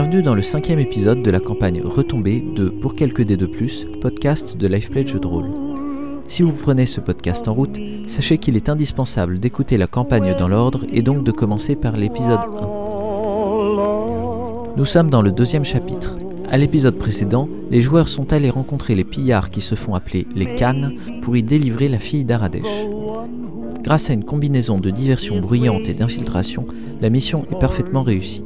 Bienvenue dans le cinquième épisode de la campagne Retombée de Pour quelques dés de plus, podcast de Lifeplay de jeu de rôle. Si vous prenez ce podcast en route, sachez qu'il est indispensable d'écouter la campagne dans l'ordre et donc de commencer par l'épisode 1. Nous sommes dans le deuxième chapitre. À l'épisode précédent, les joueurs sont allés rencontrer les pillards qui se font appeler les Cannes pour y délivrer la fille d'Aradesh. Grâce à une combinaison de diversion bruyante et d'infiltration, la mission est parfaitement réussie.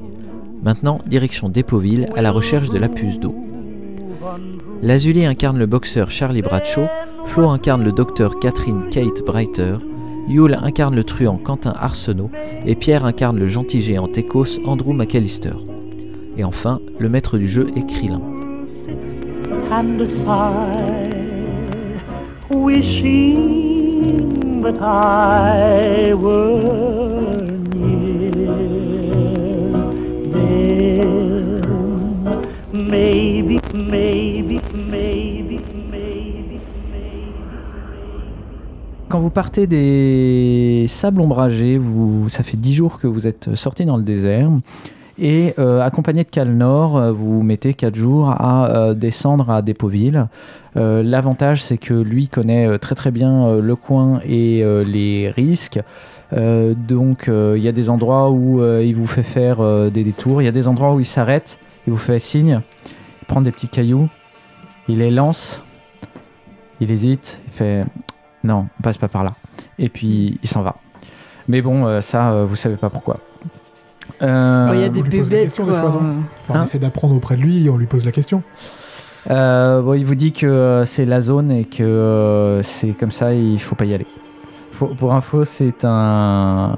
Maintenant, direction Dépoville à la recherche de la puce d'eau. Lazuli incarne le boxeur Charlie Bradshaw, Flo incarne le docteur Catherine Kate Breiter, Yule incarne le truand Quentin Arsenault et Pierre incarne le gentil géant écosse Andrew McAllister. Et enfin, le maître du jeu est Krillin. Quand vous partez des sables ombragés, vous, ça fait dix jours que vous êtes sorti dans le désert. Et euh, accompagné de Calnor, euh, vous mettez 4 jours à euh, descendre à Dépoville. L'avantage, c'est que lui connaît très très bien le coin et les risques. donc il y a des endroits où il vous fait faire des détours, il y a des endroits où il s'arrête, il vous fait signe, il prend des petits cailloux, il les lance, il hésite, il fait non, on passe pas par là. Et puis il s'en va. Mais bon, ça, vous savez pas pourquoi. Euh, il y a des bébés. on hein essaie d'apprendre auprès de lui et on lui pose la question. Euh, bon, il vous dit que euh, c'est la zone et que c'est comme ça, il faut pas y aller. Pour info, c'est un,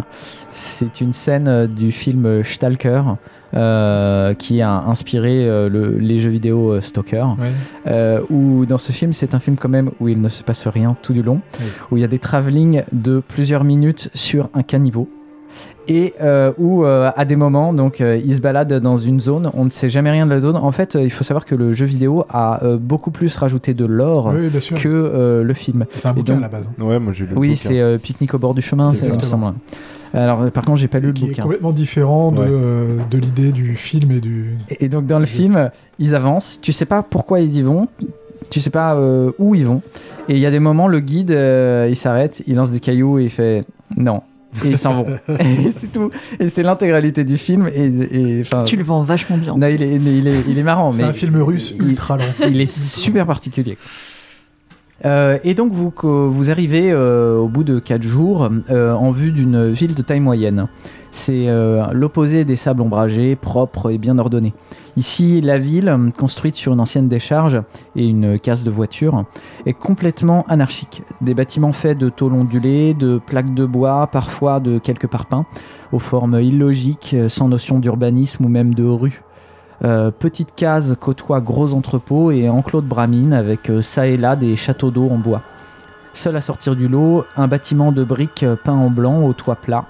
c'est une scène du film Stalker qui a inspiré les jeux vidéo Stalker. où dans ce film, c'est un film quand même où il ne se passe rien tout du long, où il y a des travelling de plusieurs minutes sur un caniveau et euh, où euh, à des moments donc euh, il se balade dans une zone on ne sait jamais rien de la zone. En fait il faut savoir que le jeu vidéo a beaucoup plus rajouté de l'or que le film. C'est un bouquin à la base hein. ouais moi j'ai lu oui c'est pique-nique au bord du chemin ça me semble. Alors par contre j'ai pas lu le qui bouquin. est complètement différent de, de l'idée du film et du et, donc dans le film ils avancent. Tu sais pas pourquoi ils y vont. Tu sais pas où ils vont. Et il y a des moments le guide il s'arrête il lance des cailloux et il fait non et ils s'en vont. et c'est tout. Et c'est l'intégralité du film. Et, tu le vends vachement bien. il, est, il, est, il est marrant. C'est un film russe ultra lent. Il est super particulier. Euh, et donc vous, vous arrivez euh, au bout de 4 jours euh, en vue d'une ville de taille moyenne. C'est l'opposé des sables ombragés, propres et bien ordonnés. Ici, la ville, construite sur une ancienne décharge et une case de voiture, est complètement anarchique. Des bâtiments faits de tôles ondulées, de plaques de bois, parfois de quelques parpaings, aux formes illogiques, sans notion d'urbanisme ou même de rue. Euh, petite case côtoie gros entrepôts et enclos de bramines avec euh, ça et là des châteaux d'eau en bois. Seul à sortir du lot, un bâtiment de briques peint en blanc au toit plat.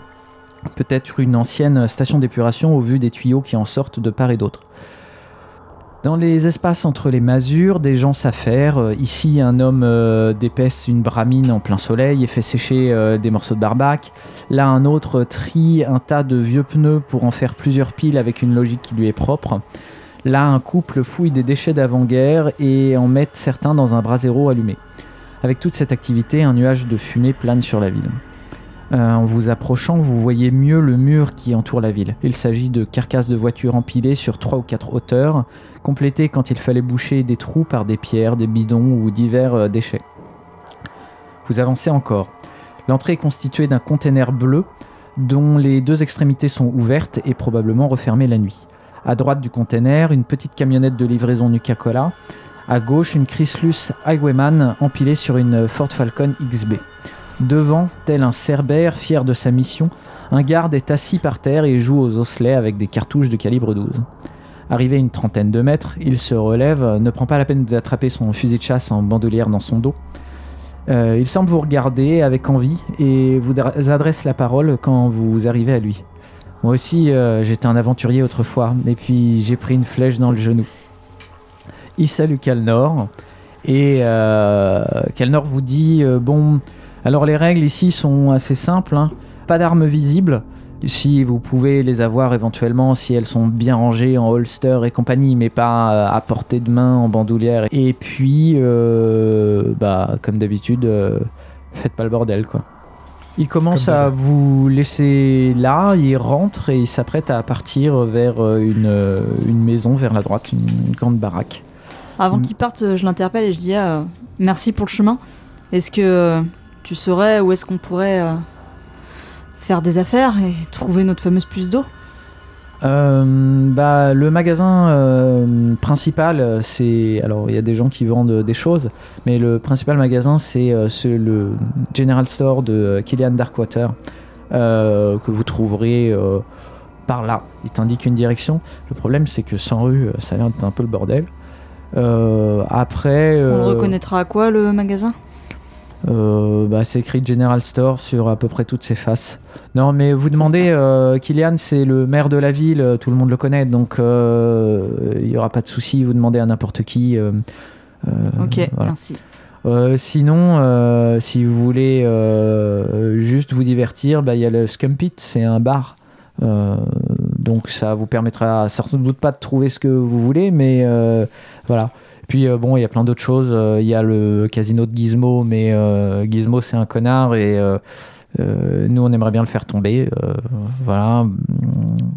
Peut-être une ancienne station d'épuration au vu des tuyaux qui en sortent de part et d'autre. Dans les espaces entre les masures, des gens s'affairent. Ici, un homme euh, dépaisse une bramine en plein soleil et fait sécher euh, des morceaux de barbac. Là, un autre trie un tas de vieux pneus pour en faire plusieurs piles avec une logique qui lui est propre. Là, un couple fouille des déchets d'avant-guerre et en met certains dans un brasero allumé. Avec toute cette activité, un nuage de fumée plane sur la ville. En vous approchant, vous voyez mieux le mur qui entoure la ville. Il s'agit de carcasses de voitures empilées sur trois ou quatre hauteurs, complété quand il fallait boucher des trous par des pierres, des bidons ou divers euh, déchets. Vous avancez encore. L'entrée est constituée d'un container bleu dont les deux extrémités sont ouvertes et probablement refermées la nuit. À droite du container, une petite camionnette de livraison Nuka-Cola. À gauche, une Chryslus Highwayman empilée sur une Ford Falcon XB. Devant, tel un cerbère fier de sa mission, un garde est assis par terre et joue aux osselets avec des cartouches de calibre 12. Arrivé à une trentaine de mètres, il se relève, ne prend pas la peine d'attraper son fusil de chasse en bandolière dans son dos. Euh, il semble vous regarder avec envie et vous adresse la parole quand vous arrivez à lui. Moi aussi, euh, j'étais un aventurier autrefois, et puis j'ai pris une flèche dans le genou. Il salue Kalnor, et euh, Kalnor vous dit Bon, alors les règles ici sont assez simples, hein. pas d'armes visibles, si vous pouvez les avoir éventuellement, si elles sont bien rangées en holster et compagnie, mais pas à portée de main en bandoulière. Et puis, bah, comme d'habitude, faites pas le bordel, quoi. Il commence à vous laisser là, il rentre et il s'apprête à partir vers une, une, maison vers la droite, une, grande baraque. Avant mm. qu'il parte, je l'interpelle et je dis ah, merci pour le chemin. Est-ce que tu saurais où est-ce qu'on pourrait faire des affaires et trouver notre fameuse puce d'eau euh, bah, le magasin euh, principal, c'est. Alors, il y a des gens qui vendent des choses, mais le principal magasin, c'est euh, le General Store de Killian Darkwater, que vous trouverez par là. Il t'indique une direction. Le problème, c'est que sans rue, ça vient d'être un peu le bordel. après. On le reconnaîtra à quoi le magasin? Euh, bah, c'est écrit General Store sur à peu près toutes ses faces. Non, mais vous demandez, euh, Kylian, c'est le maire de la ville, euh, tout le monde le connaît, donc il n'y aura pas de souci. Vous demandez à n'importe qui. ok, merci. sinon, si vous voulez juste vous divertir, bah, il y a le Scumpit, c'est un bar. donc ça vous permettra sans doute pas de trouver ce que vous voulez, mais voilà. Puis euh, bon, il y a plein d'autres choses. Euh, il y a le casino de Gizmo, mais euh, Gizmo c'est un connard et nous on aimerait bien le faire tomber. voilà.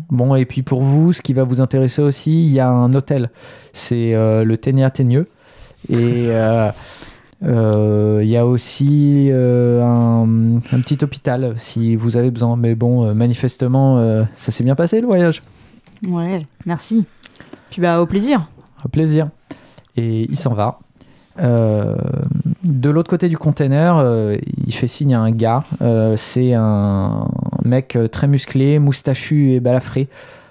Bon, et puis pour vous, ce qui va vous intéresser aussi, il y a un hôtel. C'est le Ténia Ténieux. Et il y a aussi un, un, petit hôpital si vous avez besoin. Mais bon, manifestement, ça s'est bien passé le voyage. Ouais, merci. Puis bah, au plaisir. Au plaisir et il s'en va. Euh, de l'autre côté du container, euh, il fait signe à un gars. Euh, c'est un mec très musclé, moustachu et balafré.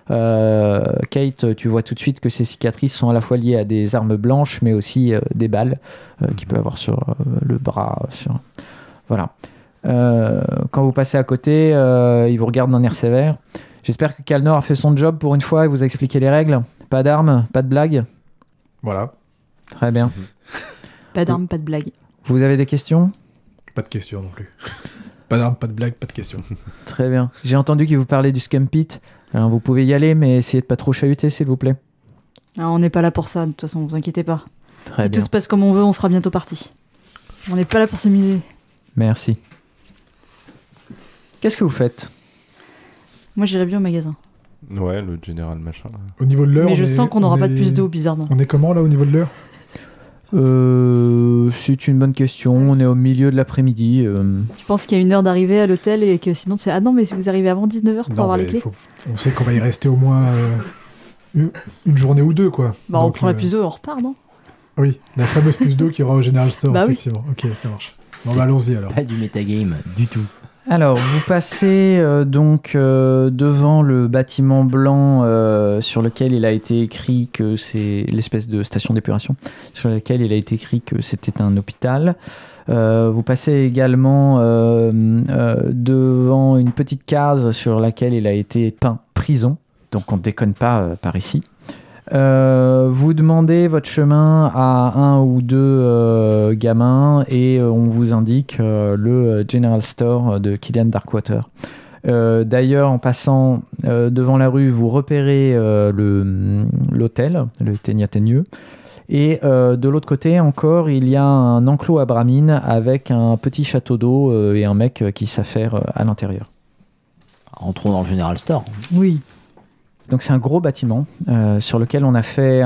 Kate, tu vois tout de suite que ses cicatrices sont à la fois liées à des armes blanches, mais aussi des balles qu'il peut avoir sur le bras. Voilà. quand vous passez à côté, il vous regarde d'un air sévère. J'espère que Kalnor a fait son job pour une fois et vous a expliqué les règles. Pas d'armes, pas de blagues. Voilà. Très bien. Pas d'armes, pas de blagues. Vous avez des questions? Pas de questions non plus. pas d'armes, pas de blagues, pas de questions. Très bien. J'ai entendu qu'il vous parlait du Scumpit. Alors vous pouvez y aller, mais essayez de pas trop chahuter, s'il vous plaît. Ah, on n'est pas là pour ça, de toute façon, vous inquiétez pas. si tout se passe comme on veut, on sera bientôt parti. On n'est pas là pour s'amuser. Merci. Qu'est-ce que vous faites? Moi, j'irai bien au magasin. Ouais, le général machin. Au niveau de l'heure. Mais je sens qu'on n'aura pas de plus d'eau, bizarrement. On est comment là au niveau de l'heure? Euh, c'est une bonne question. On est au milieu de l'après-midi. Euh. Tu penses qu'il y a une heure d'arrivée à l'hôtel et que sinon c'est ah non mais si vous arrivez avant 19h pour avoir les clés. on sait qu'on va y rester au moins euh, une journée ou deux quoi. Bah on prend la plus d'eau et on repart non? Oui, la fameuse plus d'eau qui aura au General Store bah effectivement. Ok ça marche. Bon bah allons-y alors. Pas du metagame du tout. Alors, vous passez euh, donc euh, devant le bâtiment blanc euh, sur lequel il a été écrit que c'est l'espèce de station d'épuration, sur lequel il a été écrit que c'était un hôpital. vous passez également devant une petite case sur laquelle il a été peint prison. Donc on ne déconne pas par ici. Euh, vous demandez votre chemin à un ou deux euh, gamins et euh, on vous indique le General Store de Killian Darkwater. D'ailleurs, en passant devant la rue, vous repérez l'hôtel, le, Ténia Et de l'autre côté encore, il y a un enclos à bramine avec un petit château d'eau et un mec qui s'affaire à l'intérieur. Entrons dans le General Store. Oui. Donc c'est un gros bâtiment euh, sur lequel on a fait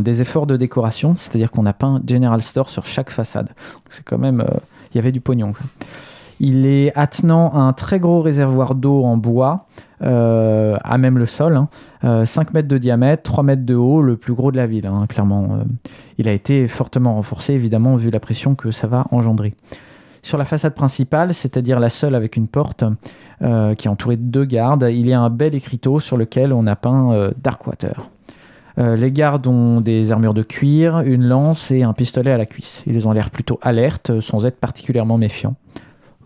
des efforts de décoration, c'est-à-dire qu'on a peint General Store sur chaque façade. C'est quand même, euh, il y avait du pognon. Il est attenant à un très gros réservoir d'eau en bois, euh, à même le sol, 5 hein. mètres de diamètre, 3 mètres de haut, le plus gros de la ville, hein, clairement. il a été fortement renforcé, évidemment, vu la pression que ça va engendrer. Sur la façade principale, c'est-à-dire la seule avec une porte euh, qui est entourée de deux gardes, il y a un bel écriteau sur lequel on a peint euh, Darkwater. Euh, les gardes ont des armures de cuir, une lance et un pistolet à la cuisse. Ils ont l'air plutôt alertes, sans être particulièrement méfiants.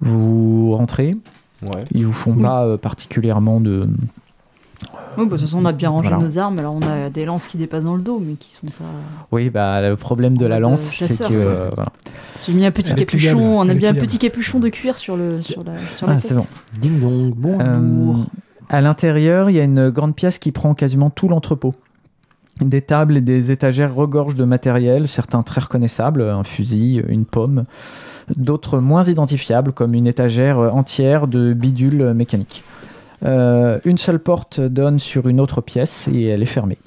Vous rentrez? Ouais. Ils vous font pas particulièrement de, oui, bah, de toute façon, on a bien rangé nos armes. Alors, on a des lances qui dépassent dans le dos, mais qui sont pas. Oui, bah, le problème de la lance, c'est que. Euh, J'ai mis un petit capuchon, on a bien un petit capuchon de cuir sur, le, sur la, sur ah, c'est bon. Ding dong, bonjour. Euh, À l'intérieur, il y a une grande pièce qui prend quasiment tout l'entrepôt. Des tables et des étagères regorgent de matériel, certains très reconnaissables, un fusil, une pomme, d'autres moins identifiables, comme une étagère entière de bidules mécaniques. Euh, une seule porte donne sur une autre pièce et elle est fermée.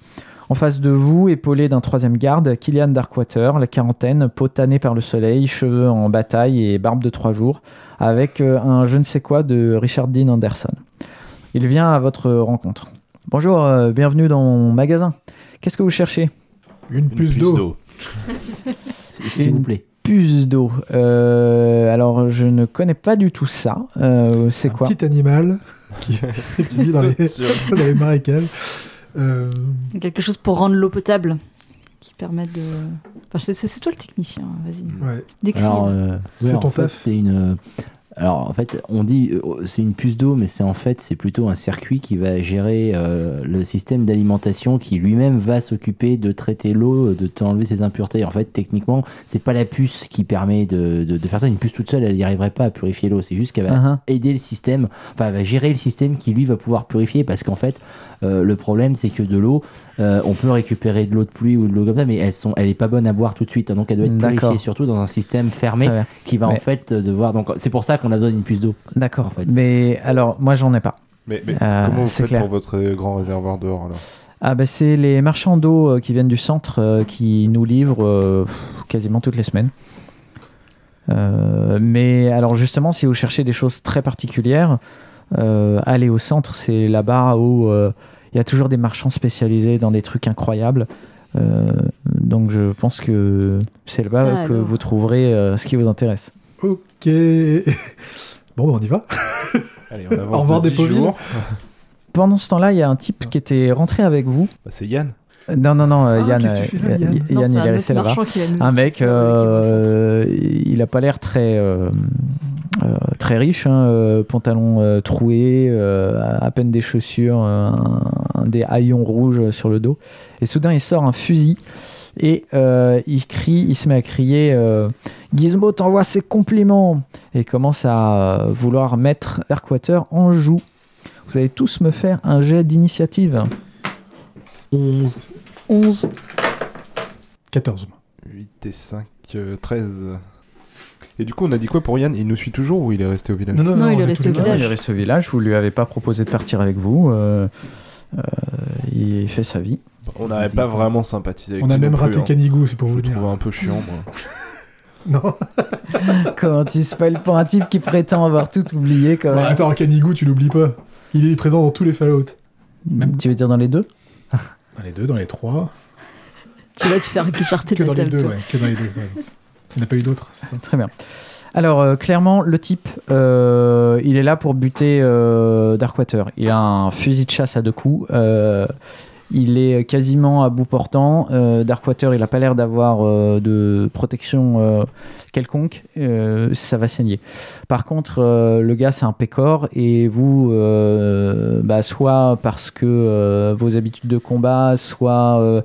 En face de vous, épaulé d'un troisième garde, Killian Darkwater, la quarantaine, peau tannée par le soleil, cheveux en bataille et barbe de trois jours, avec euh, un je ne sais quoi de Richard Dean Anderson. Il vient à votre rencontre. Bonjour, euh, bienvenue dans mon magasin. Qu'est-ce que vous cherchez? Une puce d'eau. S'il vous Une- plaît. Puce d'eau. Euh, alors, je ne connais pas du tout ça. Euh, c'est Un quoi? petit animal qui, qui vit dans les, dans les marécages. Euh, Quelque chose pour rendre l'eau potable. Qui permet de. Enfin, c'est- toi le technicien, vas-y. ouais. Décris. Alors, euh, ouais, ton fait, taf. c'est une. Alors, en fait, on dit euh, c'est une puce d'eau, mais c'est en fait c'est plutôt un circuit qui va gérer euh, le système d'alimentation, qui lui-même va s'occuper de traiter l'eau, de t'enlever ses impuretés. En fait, techniquement, c'est pas la puce qui permet de, de, de faire ça. Une puce toute seule, elle n'y arriverait pas à purifier l'eau. C'est juste qu'elle va Uh-huh. aider le système, enfin, elle va gérer le système qui lui va pouvoir purifier parce qu'en fait, euh, le problème c'est que de l'eau, euh, on peut récupérer de l'eau de pluie ou de l'eau comme ça, mais elles sont, elle est pas bonne à boire tout de suite, hein, donc elle doit être purifiée surtout dans un système fermé qui va en fait devoir. Donc c'est pour ça qu'on a besoin d'une puce d'eau. D'accord. En fait. Mais alors, moi, j'en ai pas. Mais, mais Euh, comment vous faites clair. pour votre grand réservoir dehors alors? Ah bah c'est les marchands d'eau euh, qui viennent du centre euh, qui nous livrent quasiment toutes les semaines. Euh, mais alors justement, si vous cherchez des choses très particulières, euh, allez au centre, c'est là-bas où euh, il y a toujours des marchands spécialisés dans des trucs incroyables. Euh, donc je pense que c'est là-bas que alors. vous trouverez euh, ce qui vous intéresse. Ok. Bon, bah, on y va. Allez, on avance Au revoir, de des 10 Depauville. jours. Pendant ce temps-là, il y a un type qui était rentré avec vous. Bah, c'est Yann. Non, non, non, euh, Ah, Yann, qu'est-ce que tu fais là, euh, Yann Y- Non, Yann, c'est il est resté là-bas. Un mec, euh, il a pas l'air très euh, euh, très riche, hein, euh, pantalon euh, troué, euh, à peine des chaussures, euh, un, un des haillons rouges sur le dos. Et soudain, il sort un fusil et euh, il crie, il se met à crier euh, Gizmo t'envoie ses compliments et commence à euh, vouloir mettre Darkwater en joue. Vous allez tous me faire un jet d'initiative. 11. 11. 14. 8 et 5, euh, 13. Et du coup, on a dit quoi pour Yann? Il nous suit toujours ou il est resté au village? Non, non, Non, non, il est est resté au village. Il est resté au village, vous lui avez pas proposé de partir avec vous. euh, euh, il fait sa vie. On n'avait pas vraiment sympathisé avec On a même raté hein. Canigou, c'est pour Je vous le dire. trouvais un peu chiant, moi. Non. Comment tu spoil pour un type qui prétend avoir tout oublié quand Bah, même attends, Canigou, tu l'oublies pas. Il est présent dans tous les Fallout. même- Tu veux dire dans les deux? Dans les deux, dans les trois. Tu vas te faire écarter Que de dans les deux, ouais. Que dans les deux. Il n'y en a pas eu d'autres. Très bien. Alors, euh, clairement, le type, euh, il est là pour buter euh, Darkwater. Il a un fusil de chasse à deux coups. il est quasiment à bout portant. Darkwater, il n'a pas l'air d'avoir de protection quelconque. Ça va saigner. Par contre, le gars, c'est un pécor. Et vous, bah, soit parce que vos habitudes de combat, soit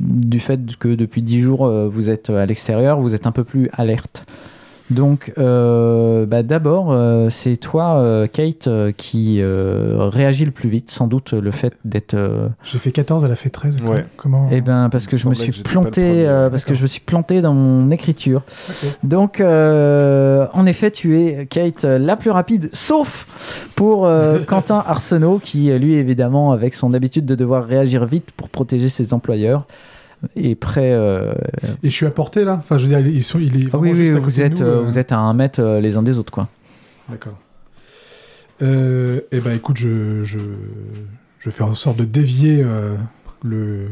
du fait que depuis 10 jours, euh, vous êtes à l'extérieur, vous êtes un peu plus alerte. Donc, euh, bah, d'abord, euh, c'est toi, euh, Kate, euh, qui euh, réagit le plus vite. Sans doute le fait d'être. euh, J'ai fait 14, elle a fait 13. Ouais. Comment eh ben, parce que je me suis que planté, euh, parce que je me suis planté dans mon écriture. Ok. Donc, euh, en effet, tu es Kate la plus rapide, sauf pour euh, Quentin Arsenault, qui lui, évidemment, avec son habitude de devoir réagir vite pour protéger ses employeurs, est prêt. euh, Et je suis à portée là Enfin, je veux dire, ils sont, il est. Ah oui, juste oui, à vous êtes, nous, euh, euh, vous êtes à un mètre euh, les uns des autres, quoi. D'accord. Euh, eh ben, écoute, je, je, je fais en sorte de dévier le,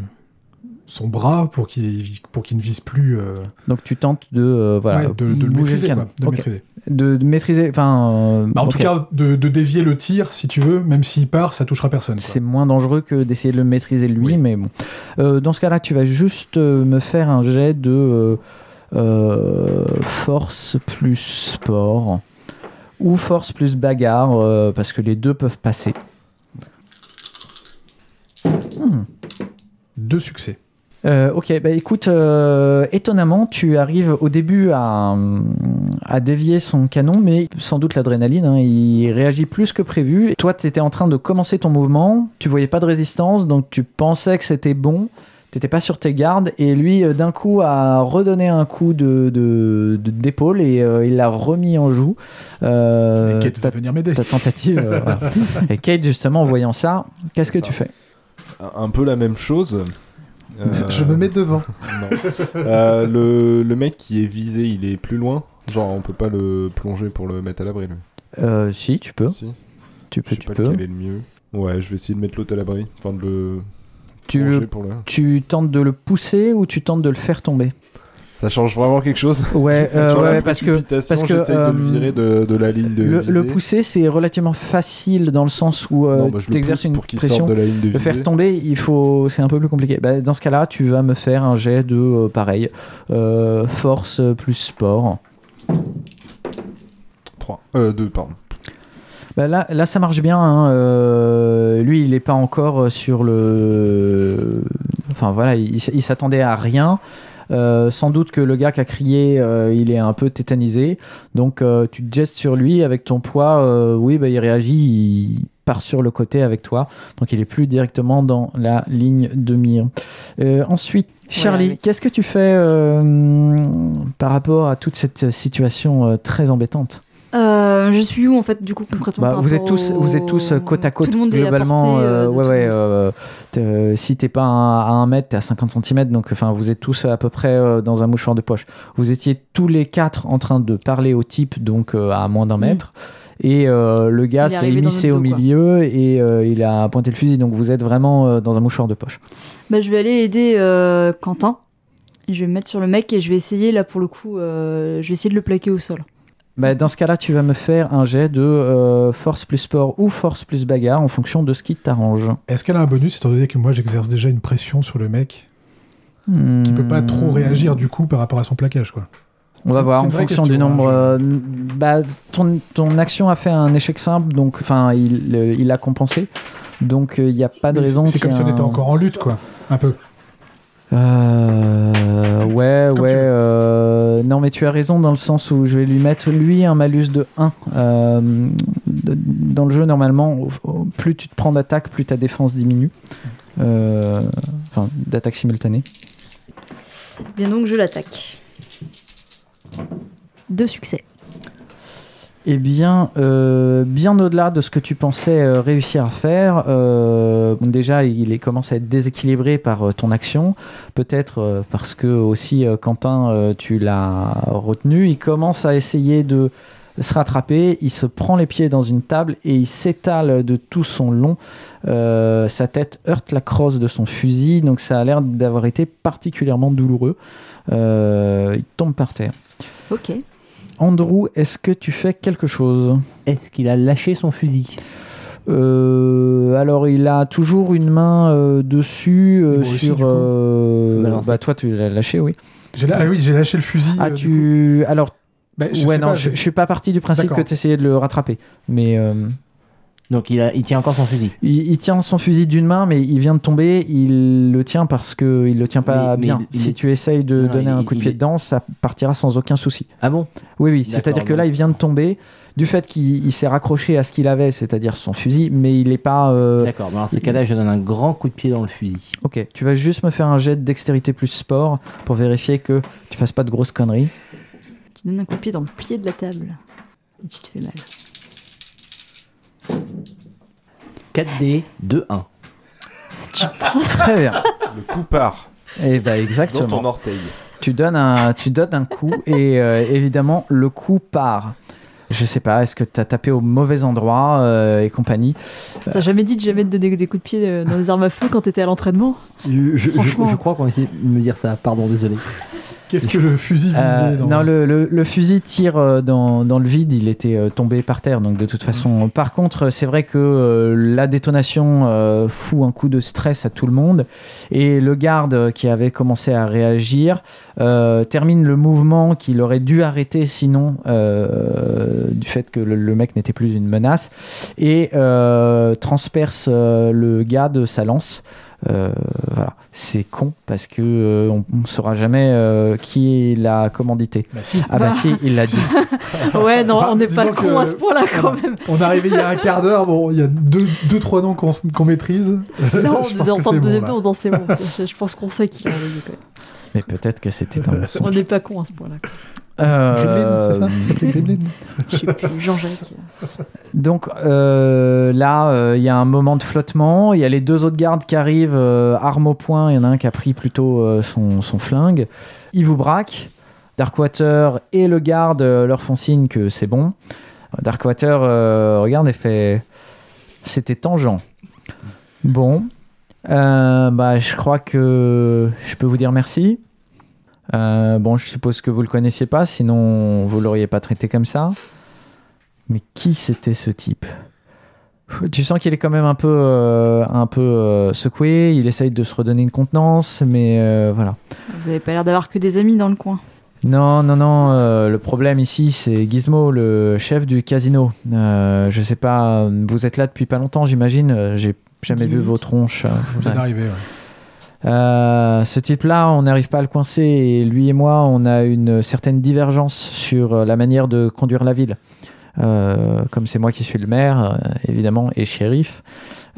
son bras pour qu'il pour qu'il ne vise plus. euh, Donc tu tentes de, euh, voilà, ouais, de, de le maîtriser. quoi, de maîtriser. De, de maîtriser, enfin. euh, Bah, en tout cas, de, dévier le tir, si tu veux, même s'il part, ça touchera personne. C'est moins dangereux que d'essayer de le maîtriser lui, Oui. mais bon. Dans ce cas-là, tu vas juste me faire un jet de force plus sport ou force plus bagarre, parce que les deux peuvent passer. Hmm. Deux succès. Euh, ok, bah écoute, euh, étonnamment, tu arrives au début à, a dévié son canon, mais sans doute l'adrénaline, hein, il réagit plus que prévu. Toi, tu étais en train de commencer ton mouvement, tu voyais pas de résistance, donc tu pensais que c'était bon. T'étais pas sur tes gardes et lui euh, d'un coup a redonné un coup de de- de- d'épaule et euh, il l'a remis en joue. Euh, Et Kate ta, va venir m'aider. ta tentative. euh. Et Kate justement en voyant ça, qu'est-ce que Ça. tu fais? Un peu la même chose. Euh, Je me mets devant. non. Euh, le, le mec qui est visé, il est plus loin. Genre, on peut pas le plonger pour le mettre à l'abri, lui. euh, Si, tu peux, Si. tu Je peux, sais tu pas peux. lequel est le mieux. Ouais, je vais essayer de mettre l'autre à l'abri. Enfin, de le Tu le pour le... tu tentes de le pousser ou tu tentes de le faire tomber? Ça change vraiment quelque chose Ouais, euh, ouais, parce que parce que, j'essaye de euh, le virer de, de la ligne de le, visée. le pousser c'est relativement facile dans le sens où euh, bah, tu exerces une pour qu'il pression. de la ligne de Le faire tomber, il faut, c'est un peu plus compliqué. Bah, dans ce cas-là, tu vas me faire un jet de euh, pareil, euh, force plus sport. 3. Euh, 2, pardon. Bah, là, là, ça marche bien. hein, euh, lui, il n'est pas encore sur le. Enfin voilà, il, il s'attendait à rien. Euh, sans doute que le gars qui a crié, euh, il est un peu tétanisé. Donc euh, tu te jettes sur lui avec ton poids. euh, oui, bah, il réagit, il part sur le côté avec toi. Donc il est plus directement dans la ligne de mire. Euh, ensuite, Charlie, qu'est-ce que tu fais euh, par rapport à toute cette situation euh, très embêtante? Euh, je suis où en fait du coup concrètement bah, par vous êtes tous, au- vous êtes tous euh, côte à côte. Tout le monde est à globalement, portée, euh, ouais, ouais. euh, t'es, si t'es pas à 1 mètre, t'es à 50 cm, donc enfin, vous êtes tous à peu près dans un mouchoir de poche. Vous étiez tous les quatre en train de parler au type, donc à moins d'un Mm. mètre. Et le gars est s'est émissé au dos, milieu et il a pointé le fusil, donc vous êtes vraiment dans un mouchoir de poche. Bah, je vais aller aider Quentin. Je vais me mettre sur le mec et je vais essayer là pour le coup, je vais essayer de le plaquer au sol. Bah, dans ce cas-là, tu vas me faire un jet de euh, force plus sport ou force plus bagarre en fonction de ce qui t'arrange. Est-ce qu'elle a un bonus étant donné que moi j'exerce déjà une pression sur le mec qui peut pas trop Hmm. réagir du coup par rapport à son plaquage quoi? On va voir en fonction question, du hein, nombre. euh, bah, ton, ton action a fait un échec simple, donc enfin il euh, il l'a compensé. Donc il n'y a pas de Mais raison. C'est comme si on était encore en lutte quoi. Un peu. Euh, ouais, Comme ouais. euh, non, mais tu as raison dans le sens où je vais lui mettre lui un malus de 1. Euh, de- dans le jeu, normalement, plus tu te prends d'attaque, plus ta défense diminue. Euh, Enfin, d'attaque simultanée. Bien donc je l'attaque. Deux succès. Eh bien, euh, bien au-delà de ce que tu pensais euh, réussir à faire, euh, déjà il commence à être déséquilibré par ton action, peut-être parce que aussi Quentin, tu l'as retenu, il commence à essayer de se rattraper, il se prend les pieds dans une table et il s'étale de tout son long. Sa tête heurte la crosse de son fusil, donc ça a l'air d'avoir été particulièrement douloureux. Il tombe par terre. Ok. Andrew, est-ce que tu fais quelque chose? Est-ce qu'il a lâché son fusil? Euh, alors, il a toujours une main euh, dessus euh, aussi, sur. euh, Balancé. bah, toi, tu l'as lâché, oui. J'ai la- Ah oui, j'ai lâché le fusil. Ah, euh, tu. Alors. Bah, je ouais, sais non, pas, je, suis pas parti du principe que tu essayais de le rattraper. Mais euh, Donc il, a, il tient encore son fusil. il, il tient son fusil d'une main, mais il vient de tomber. Il le tient parce que il le tient pas Mais- bien. il si tu essayes de Non, donner il- un coup de pied est- dedans, ça partira sans aucun souci. Ah bon? Oui, oui. D'accord, C'est-à-dire que là, il vient de tomber. Du fait qu'il il s'est raccroché à ce qu'il avait, c'est-à-dire son fusil, mais il n'est pas. euh, D'accord, dans ces cas-là, je donne un grand coup de pied dans le fusil. Ok, tu vas juste me faire un jet de dextérité plus sport pour vérifier que tu fasses pas de grosses conneries. Tu donnes un coup de pied dans le pied de la table. Et tu te fais mal. 4D, 2-1. Très bien. Le coup part Et bah dans ton exactement. orteil. Tu donnes un, tu donnes un coup et euh, évidemment le coup part. Je sais pas, est-ce que tu as tapé au mauvais endroit euh, et compagnie? T'as jamais dit de jamais te donner des coups de pied euh, dans des armes à feu quand t'étais à l'entraînement? Je, je- crois qu'on essaie de me dire ça, pardon, désolé. Qu'est-ce que le fusil visait Euh, dans- Non, le, le- le fusil tire euh, dans, dans le vide, il était euh, tombé par terre, donc de toute façon. Par contre, c'est vrai que euh, la détonation euh, fout un coup de stress à tout le monde, et le garde qui avait commencé à réagir termine le mouvement qu'il aurait dû arrêter sinon, du fait que le, le mec n'était plus une menace, et transperce le gars de sa lance. Euh, voilà, c'est con parce que euh, on ne saura jamais euh, qui l'a commandité. Bah, si. Ah bah si, il l'a dit. Ouais, non, Enfin, on n'est pas con à ce point-là quand même. On est arrivé il y a un quart d'heure, bon, il y a deux, deux trois noms qu'on qu'on maîtrise. Non, Je on pense est que en c'est le bon, deuxième tour, non, c'est bon. Je, je pense qu'on sait qui l'a envoyé quand même. Mais peut-être que c'était un mensonge. On n'est pas con à ce point-là. Gremlin, c'est ça Ça s'appelait Gremlin Je sais plus, Jean-Jacques. Donc euh, là, euh, il y a un moment de flottement. Il y a les deux autres gardes qui arrivent, euh, armes au poing. Il y en a un qui a pris plutôt euh, son, son flingue. Ils vous braquent. Darkwater et le garde euh, leur font signe que c'est bon. Darkwater euh, regarde et fait C'était tangent. Bon. Euh, bah, je crois que je peux vous dire merci. Euh, bon, je suppose que vous le connaissiez pas, sinon vous l'auriez pas traité comme ça. Mais qui c'était ce type? Tu sens qu'il est quand même un peu, euh, un peu euh, secoué. Il essaye de se redonner une contenance, mais euh, voilà. Vous avez pas l'air d'avoir que des amis dans le coin. Non, non, non. euh, le problème ici, c'est Gizmo, le chef du casino. Euh, je sais pas. Vous êtes là depuis pas longtemps, j'imagine. J'ai jamais vu minutes. vos tronches. On vient ouais. d'arriver, ouais. Euh, ce type-là, on n'arrive pas à le coincer et lui et moi, on a une certaine divergence sur euh, la manière de conduire la ville. Euh, comme c'est moi qui suis le maire, évidemment, et shérif,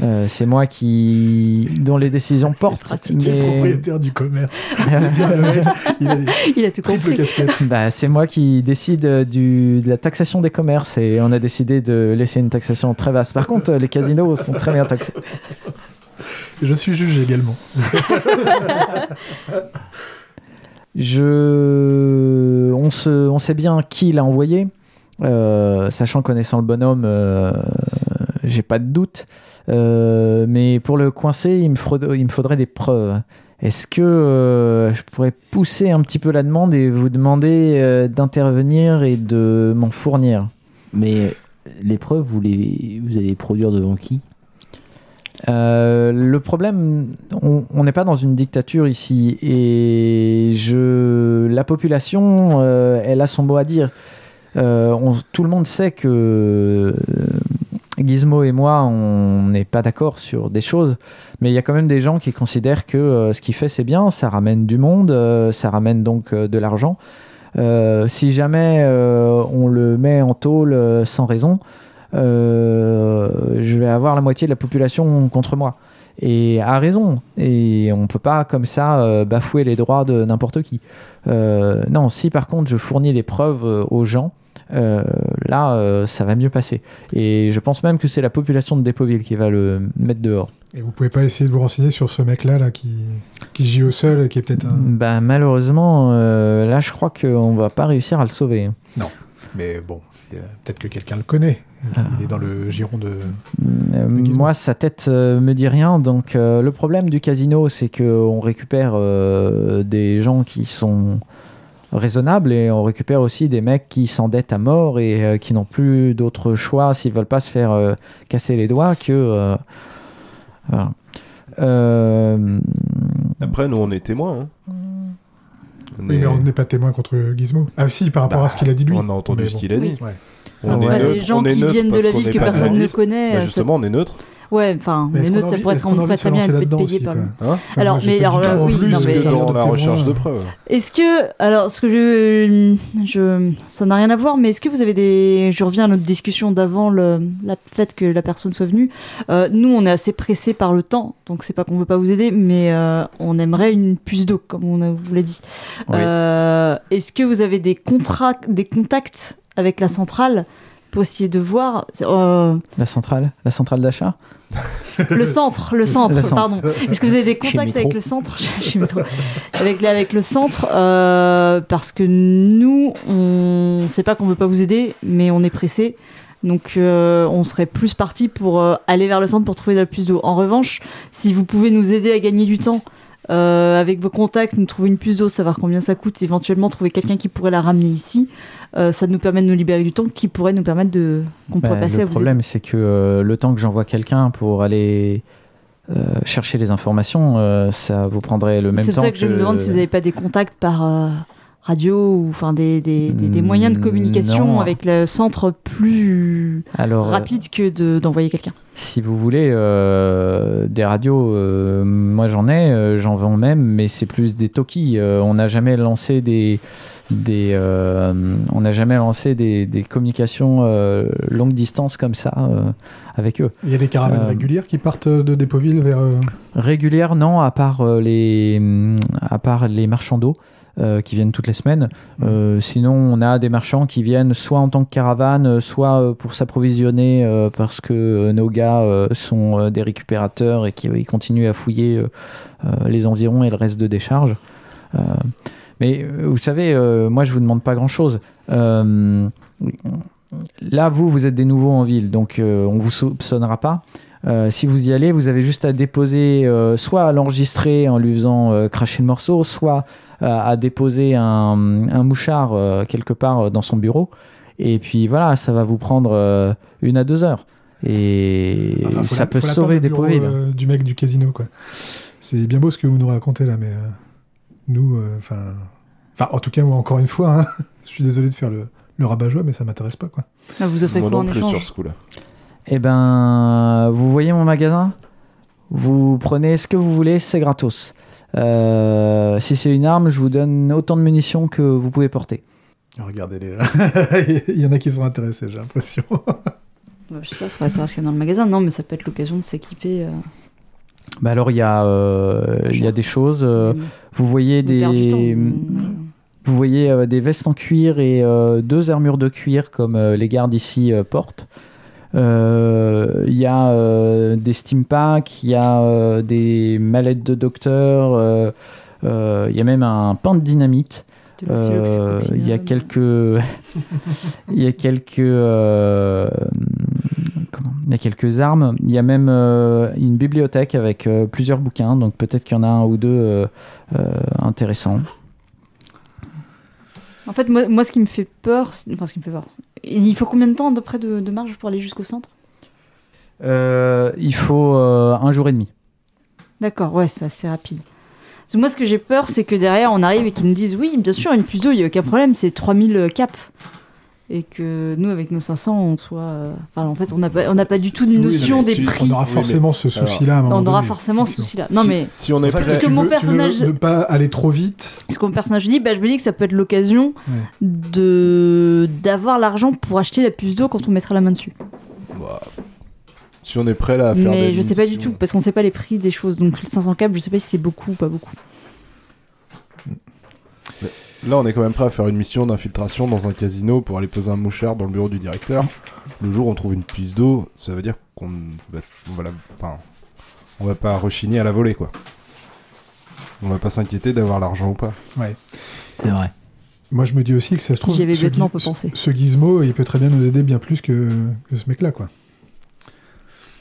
euh, c'est moi qui dont les décisions portent. pratique. Qui est mais- propriétaire du commerce. C'est bien. Il a des Il a tout compris. casquettes. Bah, c'est moi qui décide du, de la taxation des commerces et on a décidé de laisser une taxation très vaste. Par contre, les casinos sont très bien taxés. Je suis juge également. Je... On, se... on sait bien qui l'a envoyé. Euh, sachant, connaissant le bonhomme, euh, j'ai pas de doute. Euh, mais pour le coincer, il me, faudrait, il me faudrait des preuves. Est-ce que euh, je pourrais pousser un petit peu la demande et vous demander euh, d'intervenir et de m'en fournir? Mais les preuves, vous, les, vous allez les produire devant qui? Euh, le problème, on n'est pas dans une dictature ici et je, la population, euh, elle a son mot à dire. Euh, tout le monde sait que Gizmo et moi, on n'est pas d'accord sur des choses, mais il y a quand même des gens qui considèrent que ce qu'il fait c'est bien, ça ramène du monde, ça ramène donc de l'argent. Si jamais on le met en tôle sans raison, je vais avoir la moitié de la population contre moi. Et à raison. Et on peut pas comme ça euh, bafouer les droits de n'importe qui. Euh, non, si par contre je fournis les preuves euh, aux gens, euh, là euh, ça va mieux passer. Et je pense même que c'est la population de Dépoville qui va le mettre dehors. Et vous pouvez pas essayer de vous renseigner sur ce mec-là là, qui, qui gît au sol et qui est peut-être un. Ben, malheureusement, euh, là je crois qu'on va pas réussir à le sauver. Mais bon, a- peut-être que quelqu'un le connaît. Ah. Il est dans le giron de. Euh, moi, sa tête euh, me dit rien. Donc, euh, le problème du casino, c'est qu'on récupère euh, des gens qui sont raisonnables et on récupère aussi des mecs qui s'endettent à mort et euh, qui n'ont plus d'autre choix s'ils veulent pas se faire euh, casser les doigts que. euh, voilà. Euh, Après, nous, on est témoins. hein. On Oui, est- mais on n'est pas témoin contre Gizmo. Ah, si, par rapport Bah, à ce qu'il a dit lui. On a entendu ce qu'il a dit. Ouais. On Ah est ouais. neutre, des gens on est qui neutre viennent de la ville est que personne ne connaît. Bah, euh, justement, on est neutre. Ouais, enfin, Mais les a ça envie- pourrait être on se très bien être payé par. Hein Alors, mais alors, euh, oui, non, mais- dans la témoin. recherche de preuves. Est-ce que, alors, ce que je, je, ça n'a rien à voir, mais est-ce que vous avez des, je reviens à notre discussion d'avant le, la fait que la personne soit venue. Euh, nous, on est assez pressé par le temps, donc c'est pas qu'on veut pas vous aider, mais euh, on aimerait une puce d'eau, comme on a- vous l'a dit. Oui. Euh, est-ce que vous avez des contrats, des contacts avec la centrale pour essayer de voir euh, la centrale La centrale d'achat le centre, le centre, pardon. Est-ce que vous avez des contacts avec le centre Chez Métro. Avec, avec le centre, euh, parce que nous, on sait pas qu'on veut pas vous aider, mais on est pressé. Donc, euh, on serait plus parti pour euh, aller vers le centre pour trouver de la puce d'eau. En revanche, si vous pouvez nous aider à gagner du temps euh, avec vos contacts, nous trouver une puce d'eau, savoir combien ça coûte, éventuellement trouver quelqu'un qui pourrait la ramener ici, euh, ça nous permet de nous libérer du temps, qui pourrait nous permettre de qu'on Bah, pourrait passer à le vous aider. problème, c'est que euh, le temps que j'envoie quelqu'un pour aller chercher les informations, ça vous prendrait le même temps C'est pour ça que, je me demande si vous n'avez pas des contacts par, radio ou enfin des, des, des- des moyens de Hmm, communication non. avec le centre plus Alors, rapide que de- d'envoyer quelqu'un. si vous voulez, euh, des radios, euh, moi j'en ai, euh, j'en vends même, mais c'est plus des talkies. Euh, on n'a jamais lancé des, des, euh, on n'a jamais lancé des, des communications euh, longue distance comme ça euh, avec eux. Il y a des caravanes Euh, régulières qui partent de Dépoville vers. euh, Régulière, non, à part les, à part les marchands d'eau. Euh, qui viennent toutes les semaines. Euh, sinon, on a des marchands qui viennent soit en tant que caravane, euh, soit pour s'approvisionner parce que nos gars sont des récupérateurs et qui continuent à fouiller les environs et le reste de décharge. Mais vous savez, moi je vous demande pas grand chose. là, vous, vous êtes des nouveaux en ville, donc on vous soupçonnera pas. Euh, si vous y allez, vous avez juste à déposer, euh, soit à l'enregistrer en lui faisant euh, cracher le morceau, soit euh, à déposer un, un mouchard euh, quelque part euh, dans son bureau. Et puis voilà, ça va vous prendre euh, une à deux heures. Et enfin, ça la- peut sauver des pauvres. euh, du mec du casino, quoi. C'est bien beau ce que vous nous racontez là, mais euh, nous, euh, enfin. Enfin, en tout cas, moi, encore une fois, hein, je suis désolé de faire le, le rabat-joie, mais ça m'intéresse pas, quoi. Ah, vous offrez quoi non en plus sur échange ce coup-là. Eh ben, vous voyez mon magasin? Vous prenez ce que vous voulez, c'est gratos. Euh, si c'est une arme, je vous donne autant de munitions que vous pouvez porter. Regardez-les là. Il y en a qui sont intéressés, j'ai l'impression. Bah, Je sais pas, faudrait savoir ce qu'il y a dans le magasin. Non, mais ça peut être l'occasion de s'équiper. euh, Bah alors il y a, euh, il y a des choses. euh, vous voyez des, vous voyez euh, des vestes en cuir et euh, deux armures de cuir comme euh, les gardes ici euh, portent. Euh, Il y a euh, des steam packs, il y a euh, des mallettes de docteur, il y a même un pain de dynamite. Il y a quelques, il y a quelques, comment Il y a quelques armes. Il y a même une bibliothèque avec plusieurs bouquins. Donc peut-être qu'il y en a un ou deux intéressants. En fait, moi, moi, ce qui me fait peur, enfin, ce qui me fait peur, il faut combien de temps peu près de, de marche pour aller jusqu'au centre? Euh, il faut euh, un jour et demi. D'accord, ouais, c'est assez rapide. Parce que moi, ce que j'ai peur, c'est que derrière, on arrive et qu'ils nous disent oui, bien sûr, une plus d'eau, il n'y a aucun problème, c'est 3000 caps. Et que nous, avec nos 500, on soit. euh, Enfin, en fait, on n'a pas, on n'a pas du tout de oui, notion des si- prix. On aura Oui, forcément ce souci-là On aura forcément ce souci-là. Non, mais Si on C'est est prêt. Parce que mon veux- personnage- ne pas aller trop vite. ce que mon personnage dit, bah, je me dis que ça peut être l'occasion Ouais. de d'avoir l'argent pour acheter la puce d'eau quand on mettra la main dessus. Bah, si on est prêt là à faire Mais des je sais pas du tout, parce qu'on sait pas les prix des choses. Donc 500 câbles, je sais pas si c'est beaucoup ou pas beaucoup. Là, on est quand même prêt à faire une mission d'infiltration dans un casino pour aller poser un mouchard dans le bureau du directeur. Le jour où on trouve une puce d'eau, ça veut dire qu'on va, on va la- enfin, on va pas rechigner à la volée, quoi. On va pas s'inquiéter d'avoir l'argent ou pas. C'est vrai. Moi, je me dis aussi que ça se trouve. Avais ce gizmo, il peut très bien nous aider bien plus que, que ce mec-là, quoi.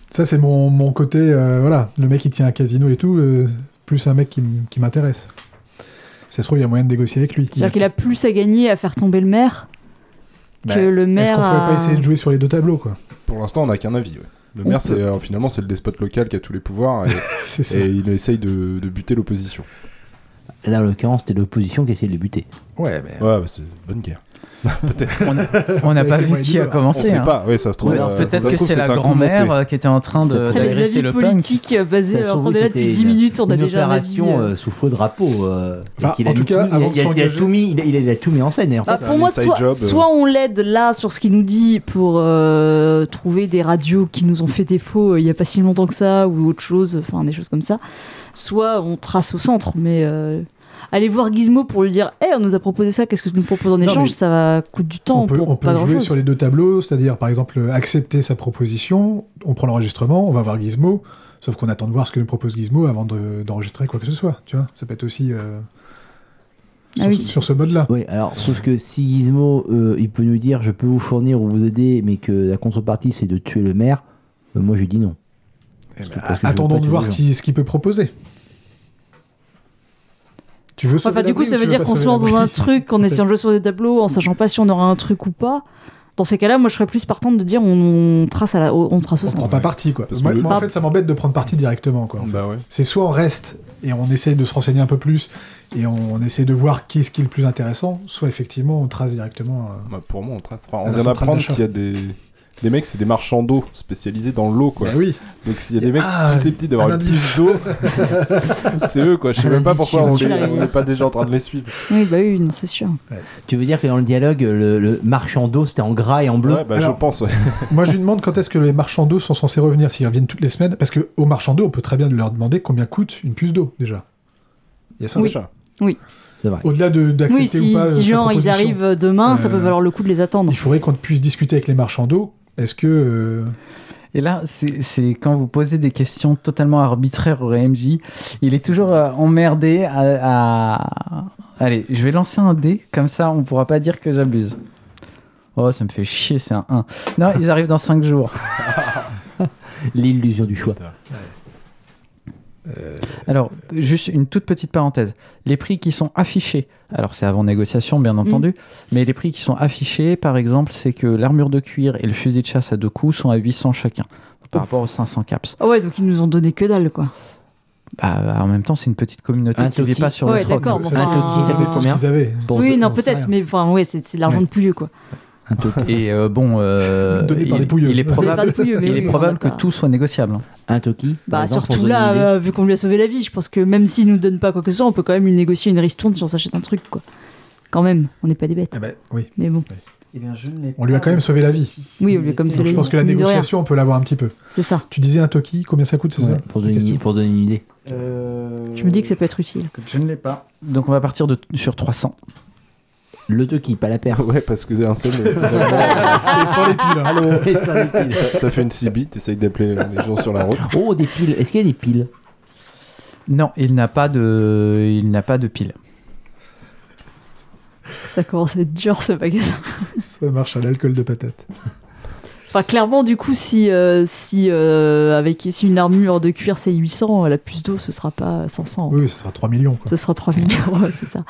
Ça, c'est mon, mon côté. euh, voilà, le mec qui tient un casino et tout, euh, plus un mec qui m'intéresse. Ça se trouve, il y a moyen de négocier avec lui. C'est-à-dire qu'il a plus à gagner à faire tomber le maire Bah, que le Est-ce maire. qu'on pourrait a- pas essayer de jouer sur les deux tableaux, quoi Pour l'instant, on n'a qu'un avis. ouais. Le On maire, peut- c'est euh, finalement c'est le despote local qui a tous les pouvoirs et, C'est ça. et il essaye de, de buter l'opposition. Là, en l'occurrence, c'était l'opposition qui essayait de les buter. Ouais, mais. Ouais, bah, c'est une bonne guerre. Peut-être. On n'a pas vu qui a bord. On commencé. sait hein. pas. Ouais, ça se trouve. Euh, peut-être que c'est la grand-mère qui était en train de- les avis politiques euh, basés. Alors qu'on est là depuis 10 une- minutes, on a une déjà un avis. opération euh. sous faux drapeau. euh, a en tout cas, il a- avant de il a- s'engager- tout mis, il a, il a tout mis en scène. Et en fait, Bah, pour moi, soit, job, soit on l'aide là sur ce qu'il nous dit pour trouver des radios qui nous ont fait défaut il y a pas si longtemps que ça ou autre chose, enfin des choses comme ça. Soit on trace au centre, mais euh, aller voir Gizmo pour lui dire, hé, on nous a proposé ça, qu'est-ce que tu nous proposes en échange? Ça va coûter du temps on peut, pour on peut pas jouer sur les deux tableaux, c'est-à-dire par exemple accepter sa proposition, on prend l'enregistrement, on va voir Gizmo, sauf qu'on attend de voir ce que nous propose Gizmo avant de- d'enregistrer quoi que ce soit, tu vois. Ça peut être aussi euh, Ah sur, oui. sur ce mode-là. Oui, alors, sauf que si Gizmo, euh, il peut nous dire je peux vous fournir ou vous aider, mais que la contrepartie c'est de tuer le maire, euh, moi je dis non. Eh ben, que- parce que je veux attendons de voir qu'il ce qu'il peut proposer. Tu veux Enfin, du coup, ça veut dire qu'on se lance dans un truc en essayant de jouer sur des tableaux, en sachant pas si on aura un truc ou pas. Dans ces cas-là, moi, je serais plus partante de dire on, on trace à la, on trace au On prend pas parti quoi. Parce que Moi, le- moi, en fait, ça m'embête de prendre parti directement quoi. Bah ouais. C'est soit on reste et on essaye de se renseigner un peu plus et on, on essaie de voir qui est ce qui est le plus intéressant, soit effectivement on trace directement. euh, Bah, pour moi, on trace. Enfin, on vient d'apprendre qu'il y a des. Des mecs, c'est des marchands d'eau spécialisés dans l'eau, quoi. bah oui, Donc s'il y a des mecs Ah, susceptibles d'avoir un une indice. puce d'eau, c'est eux, quoi. Je sais même pas pourquoi on n'est pas déjà en train de les suivre. Oui, bah oui, non, c'est sûr. Tu veux dire que dans le dialogue, le, le marchand d'eau c'était en gras et en bleu? Ouais, bah, Alors- je pense, ouais. moi je lui demande quand est-ce que les marchands d'eau sont censés revenir, s'ils reviennent toutes les semaines, parce que aux marchands d'eau on peut très bien leur demander combien coûte une puce d'eau déjà. Il y a ça Oui. déjà. C'est vrai. Au-delà de- d'accepter Oui, si, ou pas. euh, si sa genre ils arrivent demain, ça peut Euh, valoir le coup de les attendre. Il faudrait qu'on puisse discuter avec les marchands d'eau. Est-ce que euh, Et là, c'est quand vous posez des questions totalement arbitraires au MJ, il est toujours euh, emmerdé à, à- Allez, je vais lancer un dé, comme ça on pourra pas dire que j'abuse. Oh, ça me fait chier, c'est un 1. Non, ils arrivent dans 5 jours. L'illusion du choix. Alors, juste une toute petite parenthèse. Les prix qui sont affichés, alors c'est avant négociation bien entendu, mais les prix qui sont affichés, par exemple, c'est que l'armure de cuir et le fusil de chasse à deux coups sont à 800 chacun, par rapport aux 500 caps. Ah ouais, donc ils nous ont donné que dalle, quoi. Bah, en même temps, c'est une petite communauté Un qui vit toki. pas sur Ouais, le troc. coûte dépend ce combien qu'ils avaient Pour- oui, non, peut-être, mais enfin, ouais, c'est c'est de l'argent Ouais. de pouilleux, quoi. Un toki, Et euh, bon, euh, Donné par il, des pouilleux. il est probable, il oui, est probable a que tout soit négociable. hein. un toki. Bah, surtout là, euh, vu qu'on lui a sauvé la vie, je pense que même s'il nous donne pas quoi que ce soit, on peut quand même lui négocier une ristourne si on s'achète un truc, quoi. Quand même, on n'est pas des bêtes. Eh ben, oui. Mais bon, On lui a quand même sauvé la vie. oui, on lui a comme Donc, c'est je pense que la négociation, on peut l'avoir un petit peu. C'est ça. Tu disais un Toki, combien ça coûte, c'est Ouais, ça pour, donner une, pour donner une idée. Je me dis que ça peut être utile. Je ne l'ai pas. Donc on va partir de, sur 300. Le toki, pas la paire. Ouais, parce que c'est un seul. mais Et sans les piles. hein. Allô, et sans les piles. ça, fait une 6 bits, t'essayes d'appeler les gens sur la route. Oh, des piles. Est-ce qu'il y a des piles? Non, il n'a pas de, il n'a pas de pile. Ça commence à être dur ce magasin. Ça marche à l'alcool de patate. Enfin, clairement, du coup, si, euh, si, euh, avec, si une armure de cuir c'est 800, la puce d'eau ce sera pas 500. Oui, ce sera 3 millions. Quoi. Ce sera 3000 euros, c'est ça.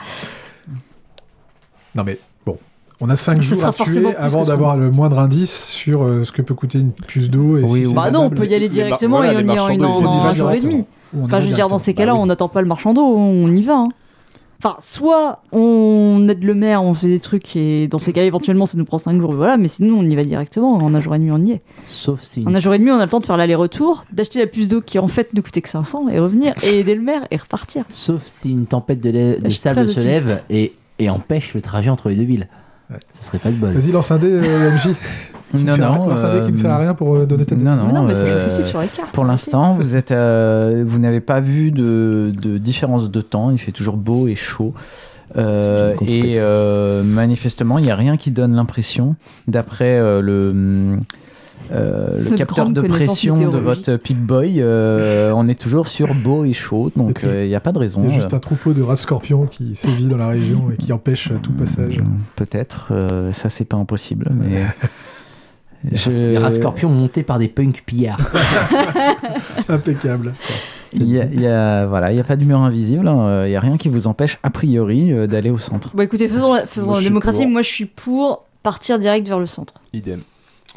Non mais bon, on a 5 Ce jours à tuer avant d'avoir le moindre indice sur euh, ce que peut coûter une puce d'eau. Et Oui, si oui. Bah non, on peut y aller directement voilà, et on y en en, un jour et demi. Enfin, je veux dire, dans ces cas-là, directement. on n'attend pas le marchand d'eau, on y va. hein. Enfin, soit on aide le maire, on fait des trucs et dans ces cas-là, éventuellement, ça nous prend 5 jours, voilà, mais sinon, on y va directement. En un jour et demi, on y est. Sauf si. En un jour et demi, on a le temps de faire l'aller-retour, d'acheter la puce d'eau qui en fait ne coûtait que 500 et revenir et aider le maire et repartir. Sauf si une tempête de, lait- de suis sable se lève et, et empêche le trajet entre les deux villes. Ouais. Ça serait pas de bol. Vas-y, lance un dé, euh, MJ. Non, non. lance un dé qui ne euh, sert à rien pour euh, donner ta. Non, non. non, mais c'est euh, accessible sur les cartes. Pour l'instant, vous êtes, euh, vous n'avez pas vu de, de différence de temps. Il fait toujours beau et chaud. Euh, C'est une et euh, manifestement, il n'y a rien qui donne l'impression, d'après euh, le, hum, euh, le capteur de pression de votre Pip-Boy, euh, on est toujours sur beau et chaud, donc euh, il n'y a pas de raison. Il y a juste euh, un troupeau de rats scorpions qui sévit dans la région et qui empêche euh, tout passage. hum, Peut-être, euh, ça c'est pas impossible, mais. je- Les rats scorpions montés par des punks pillards. Impeccable. Il y a, il y a- voilà, il y a pas de mur invisible, hein, euh, il y a rien qui vous empêche a priori euh, d'aller au centre. Bah écoutez, faisons la, faisons Moi, la je suis démocratie. pour. Moi, je suis pour partir direct vers le centre. Idem.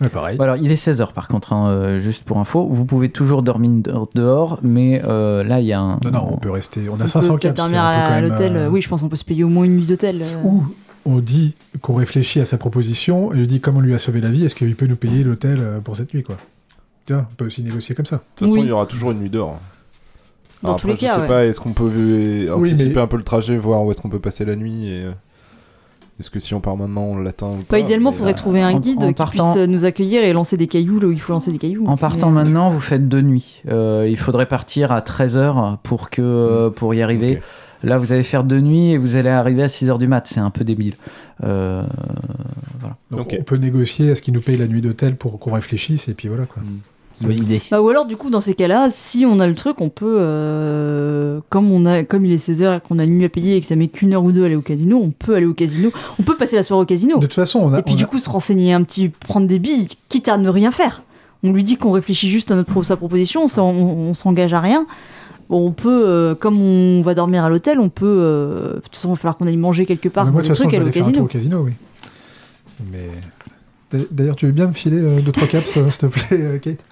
Ouais, pareil. Bon, alors, il est 16h par contre, hein, euh, juste pour info. Vous pouvez toujours dormir de- dehors, mais euh, là, il y a un. Non, non, on peut rester. On a On 500 peut peut-être caps. dormir on peut à, l'hôtel. euh, Oui, je pense qu'on peut se payer au moins une nuit d'hôtel. euh. Ou on dit qu'on réfléchit à sa proposition et lui dit comme on lui a sauvé la vie, est-ce qu'il peut nous payer l'hôtel pour cette nuit, quoi. Vois, on peut aussi négocier comme ça. De toute façon, Oui. il y aura toujours une nuit dehors. Dans Alors tous les après, cas, je sais ouais. pas, est-ce qu'on peut Oui, anticiper mais- un peu le trajet, voir où est-ce qu'on peut passer la nuit et est-ce que si on part maintenant, on l'atteint ou Bah, pas idéalement, il faudrait euh, trouver un guide en qui partant- puisse nous accueillir et lancer des cailloux là où il faut lancer des cailloux. En partant Mais- maintenant, vous faites deux nuits. Euh, il faudrait partir à 13h pour, que, pour y arriver. Là, vous allez faire deux nuits et vous allez arriver à 6h du mat. C'est un peu débile. Euh, voilà. Donc on peut négocier à ce qu'il nous paye la nuit d'hôtel pour qu'on réfléchisse et puis voilà quoi. C'est une bonne idée. Bah, ou alors, du coup, dans ces cas-là, si on a le truc, on peut, euh, comme, on a, comme il est 16h et qu'on a une nuit à payer et que ça met qu'une heure ou deux à aller au casino, on peut aller au casino. On peut passer la soirée au casino. De toute façon, on a. et puis, on du a- coup, se renseigner un petit, prendre des billes, quitte à ne rien faire. On lui dit qu'on réfléchit juste à notre, sa proposition, on, on s'engage à rien. Bon, on peut, euh, comme on va dormir à l'hôtel, on peut. euh, de toute façon, il va falloir qu'on aille manger quelque part. Mais moi, de toute façon, truc, je vais aller au faire un tour casino. au casino, oui. Mais D'ailleurs, tu veux bien me filer euh, deux trois caps, euh, s'il te plaît, euh, Kate?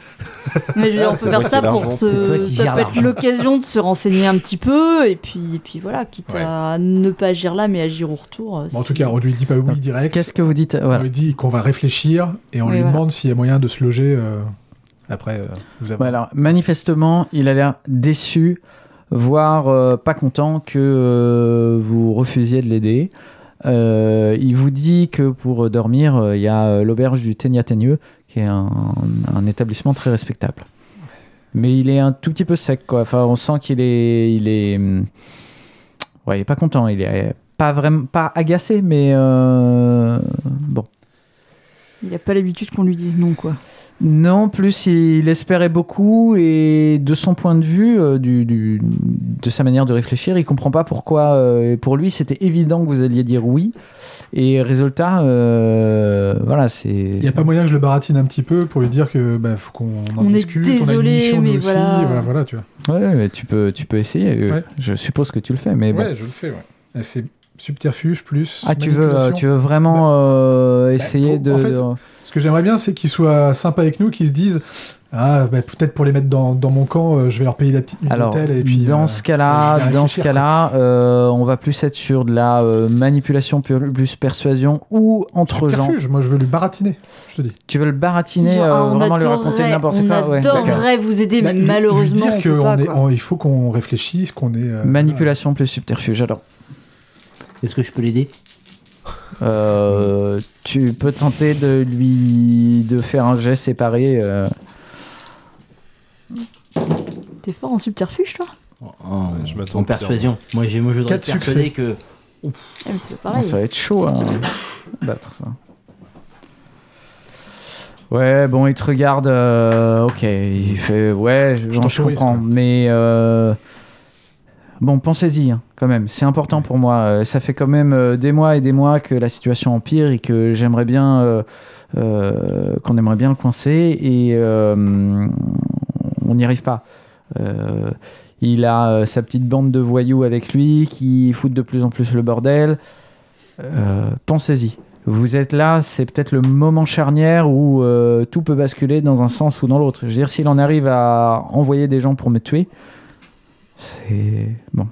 Mais je veux dire, Ah, on peut faire ça pour se. Ça peut être l'occasion de se renseigner un petit peu, et puis, et puis voilà, quitte Ouais. à ne pas agir là, mais agir au retour. euh, Bon, En tout cas, on lui dit pas oui direct. Qu'est-ce que vous dites On Voilà. lui dit qu'on va réfléchir et on Oui, lui voilà. demande s'il y a moyen de se loger euh, après. euh, vous avez... Voilà. Manifestement, il a l'air déçu, voire euh, pas content que euh, vous refusiez de l'aider. Euh, il vous dit que pour dormir, euh, il y a euh, l'auberge du Teignateigneux, qui est un, établissement très respectable. Mais il est un tout petit peu sec, quoi. Enfin, on sent qu'il est, il est, hum, ouais, il est pas content. Il est pas vraiment, pas agacé, mais bon. Il a pas l'habitude qu'on lui dise non, quoi. Non, plus il espérait beaucoup et de son point de vue, euh, du, du- de sa manière de réfléchir, il comprend pas pourquoi. euh, pour lui, c'était évident que vous alliez dire oui. Et résultat, euh, voilà, c'est. Il n'y a pas moyen que je le baratine un petit peu pour lui dire que bah, faut qu'on en On est discute, on a une désolé, mission mais nous aussi, voilà. voilà, voilà, tu vois. Ouais, mais tu peux, tu peux essayer. euh, Ouais. Je suppose que tu le fais, mais bon. Ouais, je le fais, ouais. C'est subterfuge plus. Ah, tu veux, euh, tu veux vraiment euh, essayer pour- en de. fait, de- Ce que j'aimerais bien, c'est qu'ils soient sympas avec nous, qu'ils se disent Ah, bah, peut-être pour les mettre dans, dans mon camp, euh, je vais leur payer la petite nuit Alors. Et puis, dans euh, ce cas-là, dans ce cas-là, euh, on va plus être sur de la euh, manipulation plus, persuasion ou entre gens. Subterfuge, moi je veux lui baratiner, je te dis. Tu veux le baratiner, euh, on vraiment lui raconter n'importe on quoi ouais, adorerait vous aider, mais Bah, malheureusement, lui on dire que peut pas, on est- on- il faut qu'on réfléchisse, qu'on est. euh, Manipulation plus subterfuge. Alors, Est-ce que je peux l'aider? Euh, tu peux tenter de lui de faire un jet séparé. euh, T'es fort en subterfuge, toi? En, je m'attends en persuasion. Moi, j'ai moi, je voudrais succès. que Ah, mais c'est pas bon, pareil. ça va être chaud à battre ça. Ouais, bon, il te regarde. euh, ok, il fait ouais, je, Je comprends, mais euh, bon, pensez-y hein, quand même. C'est important pour moi. Euh, Ça fait quand même euh, des mois et des mois que la situation empire et que j'aimerais bien euh, qu'on aimerait bien coincer et on n'y arrive pas. Il a sa petite bande de voyous avec lui qui foutent de plus en plus le bordel. Pensez-y. Vous êtes là, c'est peut-être le moment charnière où tout peut basculer dans un sens ou dans l'autre. Je veux dire, s'il en arrive à envoyer des gens pour me tuer, c'est bon.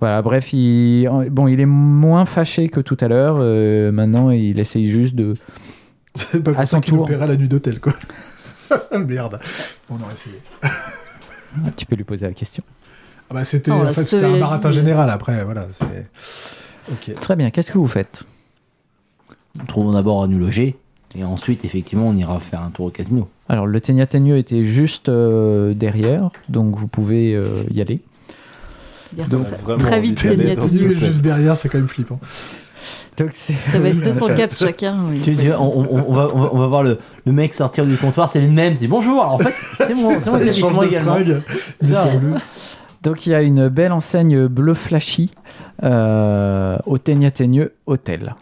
Voilà, bref, il, bon, il est moins fâché que tout à l'heure. euh, maintenant, il essaye juste de. C'est pas À pour son qu'il nous tour. la nuit d'hôtel, quoi. Merde. On aurait essayé. Tu peux lui poser la question. Ah bah, c'était On en l'a fait, sauvé c'était un vie. général après, voilà. c'est- Ok. Très bien. Qu'est-ce que vous faites? Trouvons d'abord à nous loger et ensuite, effectivement, on ira faire un tour au casino. Alors, le Teignateigneux était juste euh, derrière, donc vous pouvez euh, y aller. Dire Donc, très- vraiment très envie vite. Lui, hôtel. juste derrière, c'est quand même flippant. Donc. Ça va être 200 caps chacun. oui. Tu- tu- on, on- on va, on, voir le, le mec sortir du comptoir, c'est le même, c'est bonjour. Alors, en fait, c'est mon, c'est également. mais. Donc il y a une belle enseigne bleu flashy euh, au Teignateigneux Hôtel.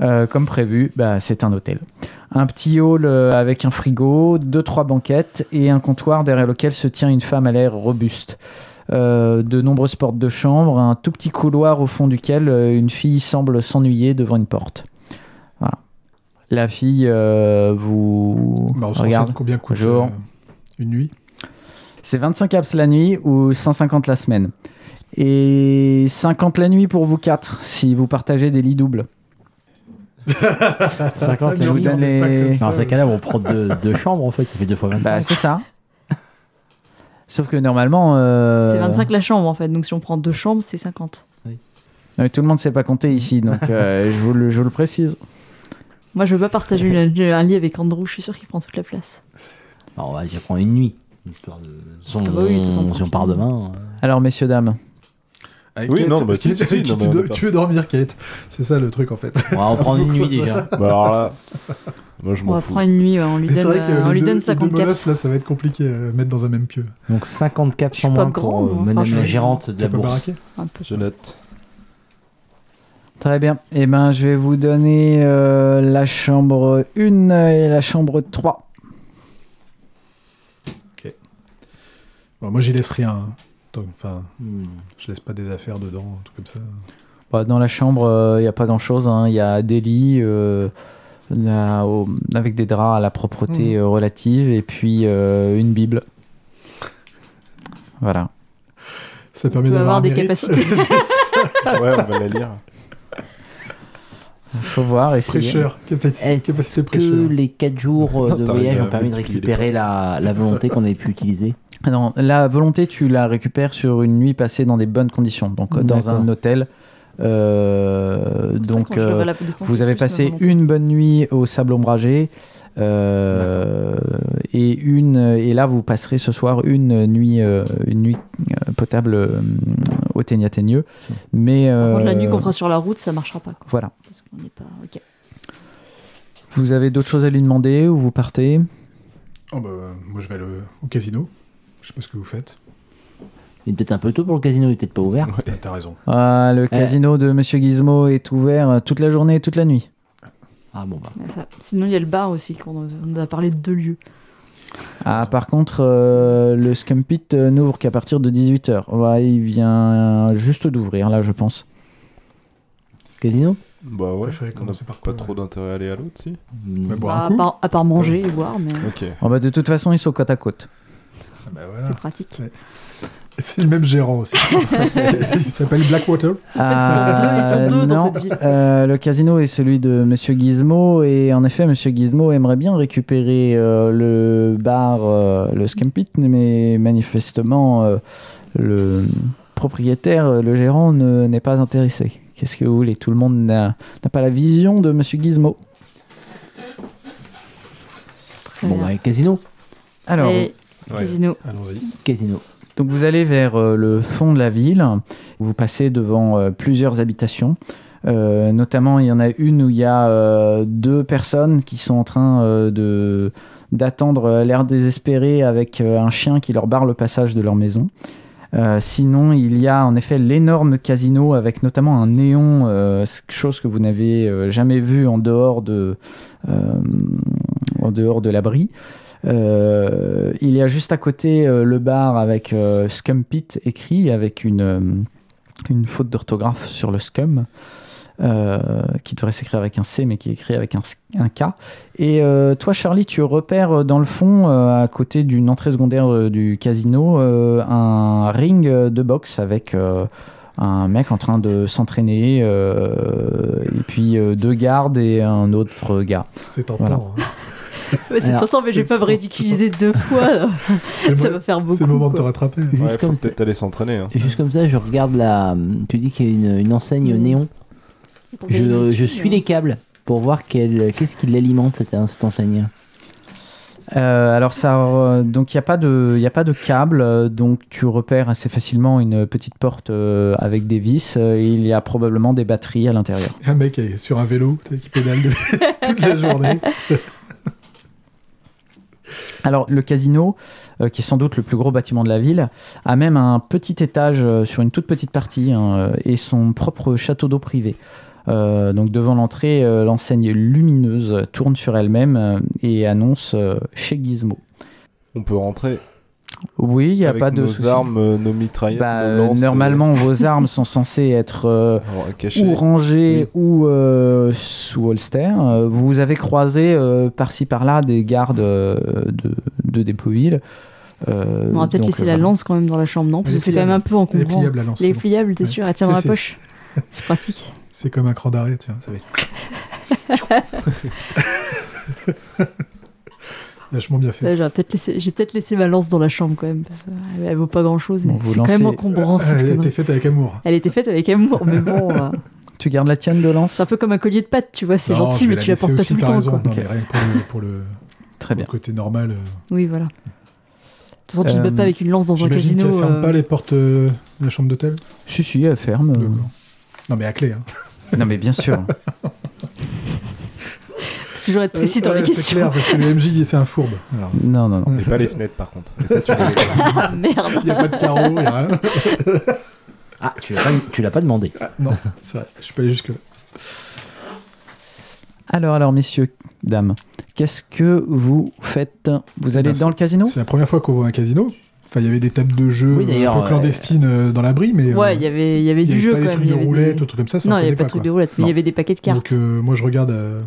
Euh, comme prévu, bah, c'est un hôtel. Un petit hall euh, avec un frigo, deux trois banquettes et un comptoir derrière lequel se tient une femme à l'air robuste. Euh, de nombreuses portes de chambre, un tout petit couloir au fond duquel euh, une fille semble s'ennuyer devant une porte. Voilà. La fille euh, vous Bah, on se regarde. combien coûte Bonjour. euh, une nuit? C'est 25 caps la nuit ou 150 la semaine. Et 50 la nuit pour vous quatre, si vous partagez des lits doubles. 50 Mais je vous donne les-. Dans ces cas-là, on prend deux, deux chambres, en fait, ça fait deux fois 25. Bah, c'est ça. Sauf que normalement. euh, C'est 25 la chambre en fait, donc si on prend deux chambres, c'est 50. euh, tout le monde ne sait pas compter ici, donc euh, je, vous le, je vous le précise. Moi je veux pas partager une- un lit avec Andrew, je suis sûr qu'il prend toute la place. Alors, on va déjà prendre une nuit. Histoire de. Si on, Ah bah oui, de toute façon, si on part demain. euh, Alors, messieurs, dames, Avec Oui, Kate, non, bah, si, si, si, tu, on veux dormir, Kate? C'est ça le truc en fait. On va en prendre une nuit déjà. Bah alors là, moi je On va fous. prendre une nuit, ouais, on lui Mais donne, vrai que euh, on les lui deux, donne les 50 deux caps. molosses, là, ça va être compliqué à mettre dans un même pieu. Donc 50 caps suis pas moins grand, pour euh, moi. madame Enfin, la gérante de la bourse. baraquer Un peu. Je note. très bien. Eh ben, je vais vous donner euh, la chambre 1 et la chambre 3. Bon, Moi, j'y laisse rien. hein. Donc, Enfin, je laisse pas des affaires dedans, un truc comme ça. Bah, dans la chambre, il n'y a pas grand-chose. hein. Il y a des lits, euh, la- au- avec des draps à la propreté Mhm. euh, relative et puis euh, une Bible. Voilà. Ça permet peut d'avoir des mérite. capacités. Ouais, on va la lire. Faut voir, essayer. prêcheur, capacité, capacité Est-ce que les 4 jours euh, Non, de voyage ont permis de récupérer la, volonté qu'on avait pu utiliser? Non, la volonté, tu la récupères sur une nuit passée dans des bonnes conditions, donc dans un hôtel. Euh, donc, euh, vous avez passé une bonne nuit au sable ombragé. euh, et une et là vous passerez ce soir une nuit euh, une nuit potable euh, au Ténia Teigneux C'est- mais Par contre, la nuit qu'on fera sur la route, ça marchera pas. Quoi. voilà Parce qu'on n'est pas. Ok. vous avez d'autres choses à lui demander ou vous partez? Oh, bah, moi, je vais aller au casino. Je sais pas ce que vous faites. Il est peut-être un peu tôt pour le casino, il est peut-être pas ouvert. T'as- T'as raison. Ah, le casino de Monsieur Gizmo est ouvert euh, toute la journée et toute la nuit Ah bon bah. Ouais, ça. Sinon, il y a le bar aussi, qu'on on a parlé de deux lieux. Ah, par contre, euh, le Scum Pit euh, n'ouvre qu'à partir de 18h. Ouais, il vient juste d'ouvrir, là, je pense. Casino? Bah ouais, Préférez on a commencer par pas quoi, trop d'intérêt à aller à l'autre, si Bah, boire Bah, un à, part, à part manger et boire, mais Ok. Oh, bah, de toute façon, ils sont côte à côte. Ah, bah, voilà. c'est pratique. C'est le même gérant aussi. Il s'appelle Blackwater. Non, ville. euh, le casino est celui de Monsieur Gizmo et en effet, Monsieur Gizmo aimerait bien récupérer euh, le bar, euh, le Scum Pit, mais manifestement, euh, le propriétaire, euh, le gérant, ne- n'est pas intéressé. Qu'est-ce que vous voulez? Tout le monde n'a pas la vision de Monsieur Gizmo. Bon bah casino. Alors, Et Ouais. casino. Allons-y. Casino. Donc vous allez vers euh, le fond de la ville, vous passez devant euh, plusieurs habitations. Euh, notamment, il y en a une où il y a deux personnes qui sont en train de d'attendre l'air désespéré avec un chien qui leur barre le passage de leur maison. Sinon, il y a en effet l'énorme casino avec notamment un néon, chose que vous n'avez jamais vu en dehors de, en dehors de l'abri. Euh, il y a juste à côté euh, le bar avec euh, Scum Pit écrit avec une, une faute d'orthographe sur le scum. euh, qui devrait s'écrire avec un C mais qui est écrit avec un, K. Et euh, toi Charlie, tu repères dans le fond, euh, à côté d'une entrée secondaire du casino, un ring de boxe avec un mec en train de s'entraîner, et puis deux gardes et un autre gars. C'est tentant. Voilà. hein. Ouais, c'est tentant, mais je vais pas me ridiculiser deux fois. C'est ça le va faire beaucoup. c'est le moment de te rattraper. Juste Ouais, faut comme ça. peut-être aller s'entraîner. Hein. Juste comme ça, je regarde la. Tu dis qu'il y a une, une enseigne Mm. néon. Je, suis les câbles pour voir quel- qu'est-ce qui l'alimente cette, cette enseigne. Euh, alors ça, euh, donc il n'y a pas de, il a pas de câble, euh, donc tu repères assez facilement une petite porte euh, avec des vis. euh, il y a probablement des batteries à l'intérieur. Un mec est sur un vélo qui pédale toute la journée. Alors le casino, euh, qui est sans doute le plus gros bâtiment de la ville, a même un petit étage euh, sur une toute petite partie hein, euh, et son propre château d'eau privé. Donc devant l'entrée, l'enseigne lumineuse tourne sur elle-même et annonce chez Gizmo. On peut rentrer Oui, il n'y a avec pas de nos souci. armes, euh, nos mitraillettes, Bah, nos euh, lances, normalement, vos armes sont censées être euh, ou rangées Oui. ou euh, sous holster. Vous avez croisé euh, par-ci par-là des gardes euh, de, de Dépoville. Euh, On va peut-être laisser euh, la voilà. lance quand même dans la chambre, non Parce que est c'est quand même un peu Elle est encombrant. pliable la lance. Elle est pliable, t'es Ouais. sûr Elle tient dans la poche C'est pratique. C'est comme un cran d'arrêt, tu vois. ça fait- Vachement bien fait. J'ai peut-être laissé, j'ai peut-être laissé ma lance dans la chambre quand même. Parce qu'elle elle vaut pas grand chose. Bon, vous c'est quand même lancez- encombrant cette elle a été connerie. faite avec amour. Elle était faite avec amour, mais bon, euh, Tu gardes la tienne de lance c'est un peu comme un collier de pâte, tu vois. C'est Non, gentil, mais la tu la portes pas tout le temps. raison. quoi. Non, Ok. mais rien que pour le, pour le- Très pour bien. le côté normal. euh, Oui, voilà. De toute façon, tu te Euh, bats pas avec une lance dans un casino. qu'elle ferme euh, pas les portes euh, de la chambre d'hôtel Si, si, elle ferme. euh. Non, mais à clé. Hein. Non, mais bien sûr. toujours être précis dans Ouais, les C'est questions. clair, parce que le MJ, c'est un fourbe. Alors, non, non, non. Et pas les fenêtres par contre. Et ça, tu peux les- Ah merde Il n'y a pas de carreau, il n'y a rien. Ah, tu l'as pas, tu l'as pas demandé. Ah, non, c'est vrai, je suis pas allé jusque-là. Alors, alors, messieurs, dames, qu'est-ce que vous faites? Vous allez Ben, dans le casino? C'est la première fois qu'on voit un casino. Enfin, il y avait des tables de jeu Oui, un peu clandestines euh, dans l'abri, mais. Ouais, euh, il y avait, il y avait il y du avait jeu pas quand des même. trucs il y de avait roulette des- ou trucs comme ça. ça Non, on il n'y avait pas de trucs de roulette, mais il y avait des paquets de cartes. Donc, euh, moi, je regarde euh,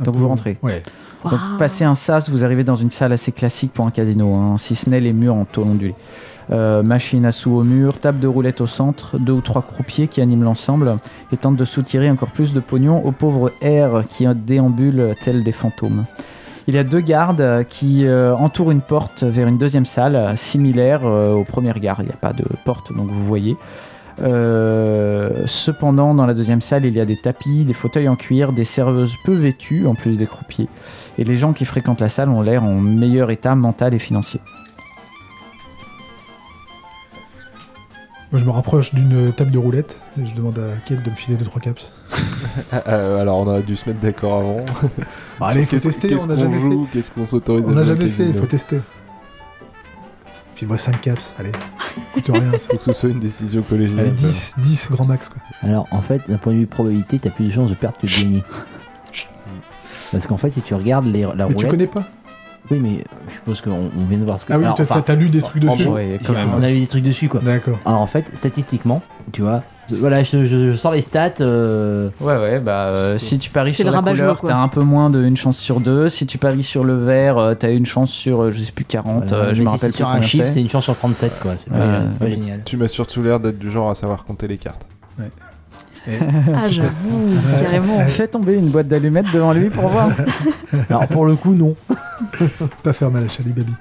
Donc peu- vous rentrez. Ouais. Donc, passé un sas, vous arrivez dans une salle assez classique pour un casino, hein, si ce n'est les murs en tôle ondulée. Euh, machine à sous au mur, table de roulette au centre, deux ou trois croupiers qui animent l'ensemble et tentent de soutirer encore plus de pognon aux pauvres airs qui déambulent tels des fantômes. Il y a deux gardes qui euh, entourent une porte vers une deuxième salle, similaire euh, aux premières gares. Il n'y a pas de porte, donc vous voyez. Euh, cependant, dans la deuxième salle, il y a des tapis, des fauteuils en cuir, des serveuses peu vêtues, en plus des croupiers. Et les gens qui fréquentent la salle ont l'air en meilleur état mental et financier. Moi, je me rapproche d'une table de roulette et je demande à Kate de me filer 2-3 caps. Euh, alors on a dû se mettre d'accord avant. Bah, allez, faut tester, Qu'est-ce on n'a qu'on jamais fait. Qu'est-ce qu'on s'autorise à On n'a jamais fait, il faut tester. File-moi 5 caps, allez. Coûte rien, ça. Faut que ce soit une décision collégiale. Allez, 10, 10 grand max, quoi. Alors, en fait, d'un point de vue probabilité, t'as plus de chances de perdre que de gagner. Parce qu'en fait, si tu regardes les, la Mais roulette. tu connais pas Oui, mais je suppose qu'on on vient de voir ce que. Ah oui, t'as enfin, lu des trucs en dessus gros, Ouais, quand même. on a lu des trucs dessus, quoi. D'accord. Alors, en fait, statistiquement, tu vois, voilà, je, je- je sors les stats. euh, Ouais, ouais, bah euh, si tu paries sur le la couleur, t'as un peu moins d'une chance sur deux. Si tu paries sur le vert, euh, t'as une chance sur, euh, je sais plus, 40, voilà. euh, je me si rappelle plus sur un chiffre, c'est une chance sur 37, quoi. C'est pas, Euh, ouais. génial. Tu m'as surtout l'air d'être du genre à savoir compter les cartes. Ah, j'avoue, carrément. Fais tomber une boîte d'allumettes devant lui pour voir. Alors, pour le coup, non. Pas faire mal à Charlie Baby.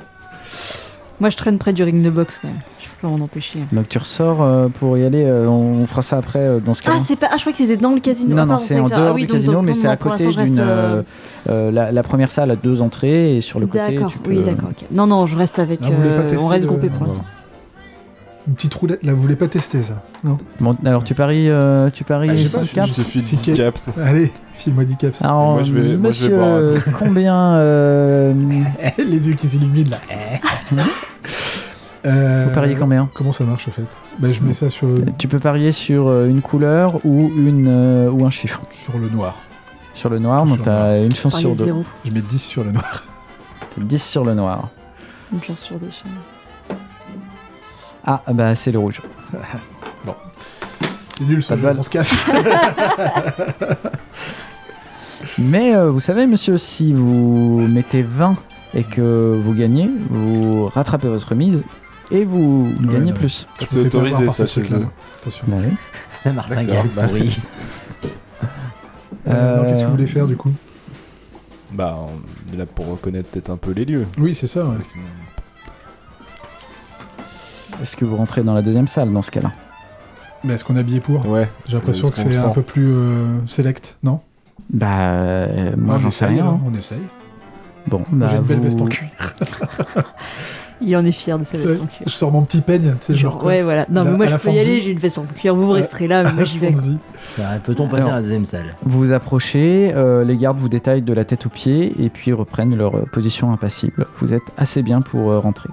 Moi, je traîne près du ring de boxe quand même. Pas m'en empêcher. Donc tu ressors euh, pour y aller, euh, on fera ça après euh, dans ce cas. Ah, c'est pas. Ah, je crois que c'était dans le casino. non, Ah, non, c'est en dehors ah oui, du donc- casino, donc- mais c'est à côté d'une. euh, euh, euh, la, la première salle a deux entrées et sur le côté. D'accord, peux- oui, d'accord. ok. Non, non, je reste avec. Ah, pas euh, tester on reste de- groupé pour Ah, l'instant. Une petite roulette, là, vous voulez pas tester ça Non Bon, alors tu paries, euh, tu paries Ah, je sais pas, 5 je- caps. Je te file Si 10 Kate- caps. Allez, file-moi 10 caps. Alors, Moi, je vais- moi, je vais monsieur, combien euh, Les yeux qui s'illuminent là. Euh, Vous pariez combien Comment ça marche en fait bah, Je mets ça sur, Tu peux parier sur euh, une couleur ou, une, euh, ou un chiffre. sur le noir. Sur le noir, donc t'as une chance sur deux. zéro. Je mets 10 sur le noir. 10 sur le noir. Une chance sur deux. Ah, bah c'est le rouge. C'est nul ce jeu, on se casse. Mais euh, vous savez, monsieur, si vous mettez 20 et que vous gagnez, vous rattrapez votre remise et vous Ouais, gagnez non. plus. Je C'est autorisé, ça, ce chez eux. Attention. Bah oui. La martingale D'accord, bah. pourrie. Euh, Qu'est-ce que vous voulez faire du coup? Bah, on est là pour reconnaître peut-être un peu les lieux. Oui, c'est ça. ouais. Une- Est-ce que vous rentrez dans la deuxième salle dans ce cas-là? Mais est-ce qu'on est habillé pour? Ouais. J'ai l'impression que c'est un peu plus euh, select, non? Bah, euh, moi j'en sais rien. hein. On essaye. Bon, bah, J'ai une belle vous- veste en cuir. Il en est fier de sa veste Ouais, en cuir. Je sors mon petit peigne, tu sais, genre. Quoi. ouais, voilà. Non, mais moi je peux y aller, j'ai une veste en cuir. Vous, resterez là, mais moi j'y vais. Ça, Peut-on passer Alors. à la deuxième salle? Vous vous approchez, euh, les gardes vous détaillent de la tête aux pieds et puis reprennent leur euh, position impassible. Vous êtes assez bien pour euh, rentrer.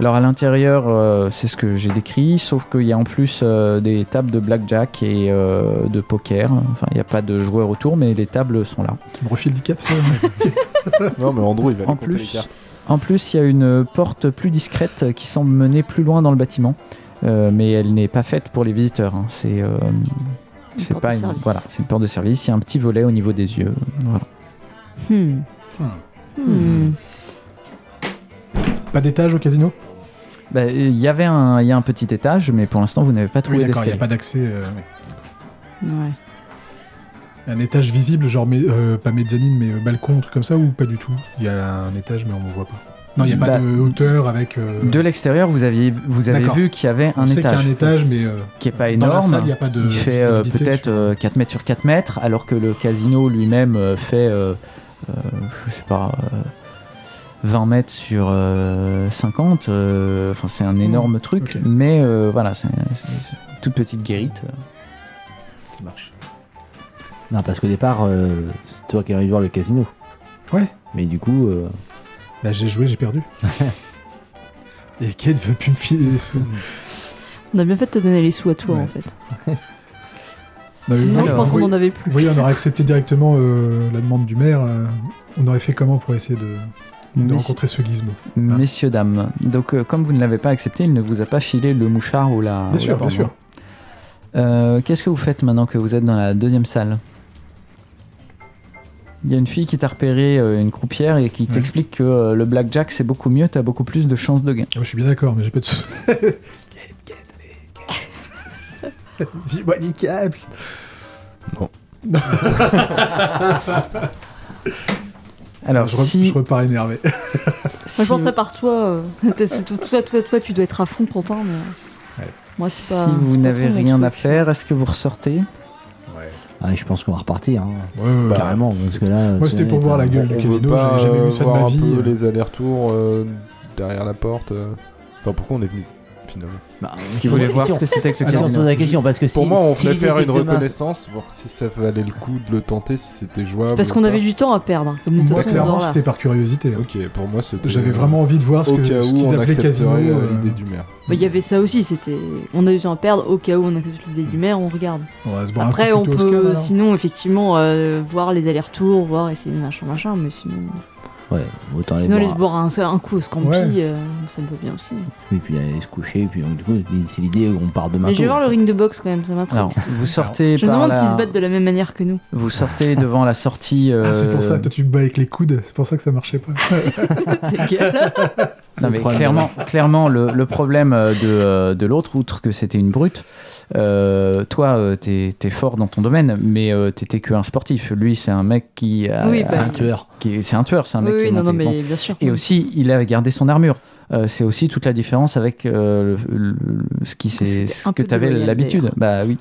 Alors à l'intérieur, euh, c'est ce que j'ai décrit, sauf qu'il y a en plus euh, des tables de blackjack et euh, de poker. Enfin, il n'y a pas de joueurs autour, mais les tables sont là. Tu me refiles 10 caps Non, mais Andrew, il va En aller compter les plus, cartes. En plus, il y a une porte plus discrète qui semble mener plus loin dans le bâtiment, euh, mais elle n'est pas faite pour les visiteurs. hein. C'est euh, Une c'est porte pas de une service. voilà, c'est une porte de service. Il y a un petit volet au niveau des yeux. Voilà. Hmm. Hmm. Hmm. Pas d'étage au casino? Bah, Il y avait un, il y a un petit étage, mais pour l'instant vous n'avez pas Oui, trouvé d'accord, il n'y a pas d'accès. euh, oui. Ouais. Un étage visible, genre mais, euh, pas mezzanine, mais euh, balcon, un truc comme ça, ou pas du tout? Il y a un étage, mais on ne voit pas. Non, il n'y a pas Bah, de hauteur avec. euh, De l'extérieur, vous aviez, vous avez vu qu'il y avait on un sait qu'il y a étage, un étage, mais euh, qui est pas dans la énorme. salle, il n'y a pas de. il fait euh, peut-être sur- euh, 4 mètres sur 4 mètres, alors que le casino lui-même fait, euh, euh, je sais pas, euh, 20 mètres sur euh, 50. euh, Enfin, c'est un énorme truc, mais euh, voilà, c'est c'est- c'est une toute petite guérite. Ça marche. Non, parce qu'au départ, euh, c'est toi qui arrives voir le casino. Ouais. Mais du coup, euh, Bah, j'ai joué, j'ai perdu. Et Kate veut plus me filer les sous. On a bien fait de te donner les sous à toi Ouais. en fait. Non, mais Sinon, je pense qu'on en avait plus. Vous voyez, on aurait accepté directement euh, la demande du maire. euh, on aurait fait comment pour essayer de, de Messi- rencontrer ce gizmo? Messieurs, dames. Donc, euh, comme vous ne l'avez pas accepté, il ne vous a pas filé le mouchard ou la. ou Bien la sûr, bien bande. sûr. Euh, Qu'est-ce que vous faites maintenant que vous êtes dans la deuxième salle? Il y a une fille qui t'a repéré, euh, une croupière, et qui Ouais. t'explique que euh, le blackjack c'est beaucoup mieux, t'as beaucoup plus de chances de gain. Ah, Je suis bien d'accord, mais j'ai pas de sous. Vive Caps Non. Alors, je, re- si, je repars énervé. Moi, je pense à part toi. euh, c'est tout- toi, toi, toi, tu dois être à fond content, mais. Ouais. Moi, c'est si pas. vous pas n'avez rien à faire, est-ce que vous ressortez? Ah, je pense qu'on va repartir. hein. Ouais, ouais, ouais. Carrément, parce que là. Moi, c'était pour voir la gueule euh, du casino, pas j'avais jamais euh, vu ça de ma un vie. peu les allers-retours euh, derrière la porte. euh. Enfin, pourquoi on est venu? Finalement bah, Parce qu'ils voulaient voir ce que c'était que le Ah, si on se casino. pose la question, parce que Pour si- moi, on si voulait faire une demain, reconnaissance, voir si ça valait le coup de le tenter, si c'était jouable. C'est parce qu'on avait du temps à perdre. Comme de toute Moi, façon, clairement, c'était par curiosité. hein. Ok, pour moi, c'était. J'avais euh, vraiment envie de voir ce ce qu'ils appelaient casino. euh, l'idée du maire. Bah, Il y avait ça aussi, c'était. On a du temps à perdre au cas où on accepte l'idée du maire, on regarde. On Après, on peut sinon, effectivement, euh, voir les allers-retours, voir essayer machin, machin, mais sinon. Ouais, autant aller Sinon, aller boire un, un coup au Scampi, Ouais. euh, ça me va bien aussi. Et puis aller se coucher, et puis donc, du coup, c'est l'idée où on part demain. Mais je vais voir le fait. ring de boxe quand même, ça. Alors, vous sortez Je me demande la- s'ils se battent de la même manière que nous. Vous sortez devant la sortie. Ah, c'est euh, pour ça, toi tu te bats avec les coudes, c'est pour ça que ça marchait pas. Non, mais clairement, clairement le, le problème euh, de, euh, de l'autre, outre que c'était une brute, euh, toi, euh, t'es es fort dans ton domaine, mais euh, t'étais qu'un sportif. Lui, c'est un mec qui. a- Oui, C'est bah, un tueur. qui- C'est un tueur, c'est un mec Oui, qui oui, non, non, bon. mais bien sûr. Et aussi, il a gardé son armure. Euh, c'est aussi toute la différence avec euh, le- le- ce, qui ce que tu avais l'habitude. Bah oui.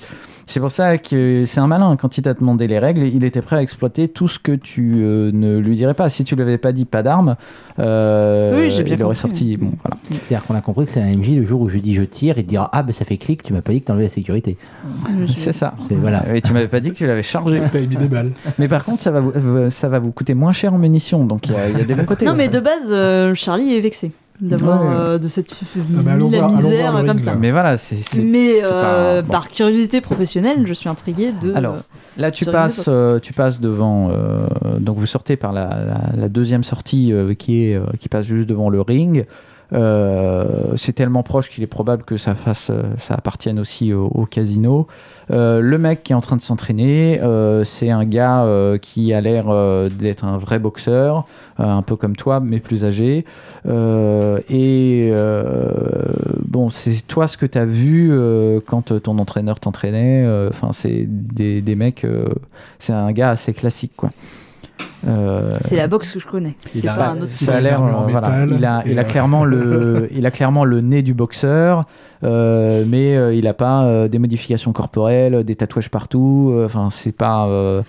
C'est pour ça que c'est un malin. Quand il t'a demandé les règles, il était prêt à exploiter tout ce que tu euh, ne lui dirais pas. Si tu lui avais pas dit pas d'armes, euh, Oui, il aurait sorti. Bon, voilà. C'est-à-dire qu'on a compris que c'est un MJ le jour où je dis je tire, il te dira Ah, ben ça fait clic, tu m'as pas dit que t'enlevais la sécurité. C'est ça. Voilà. Et tu m'avais pas dit que tu l'avais chargé. T'as mis des balles. Mais par contre, ça va vous, ça va vous coûter moins cher en munitions. Donc il y, a- il y a des bons côtés. Non, mais de base, euh, Charlie est vexé d'avoir Ouais. euh, de cette Ah, mis la voir- misère comme ring, ça. là. Mais voilà, c'est. Mais euh, pas- bon. par curiosité professionnelle, je suis intriguée de. Alors, Là, tu passes, euh, tu passes devant. euh, donc, vous sortez par la, la- la deuxième sortie euh, qui, est, euh, qui passe juste devant le ring. Euh, c'est tellement proche qu'il est probable que ça, fasse, euh, ça appartienne aussi au, casino. Euh, le mec qui est en train de s'entraîner, c'est un gars qui a l'air d'être un vrai boxeur, un peu comme toi, mais plus âgé. Et bon, c'est toi ce que tu as vu quand ton entraîneur t'entraînait. Enfin, c'est des, des mecs. c'est un gars assez classique, quoi. Euh, C'est la boxe que je connais. Il C'est a- pas un autre. ça a l'air, euh, voilà. Il a, il a et, euh, clairement le, il a clairement le nez du boxeur, euh, mais euh, il a pas euh, des modifications corporelles, des tatouages partout. euh, Enfin, c'est pas, euh,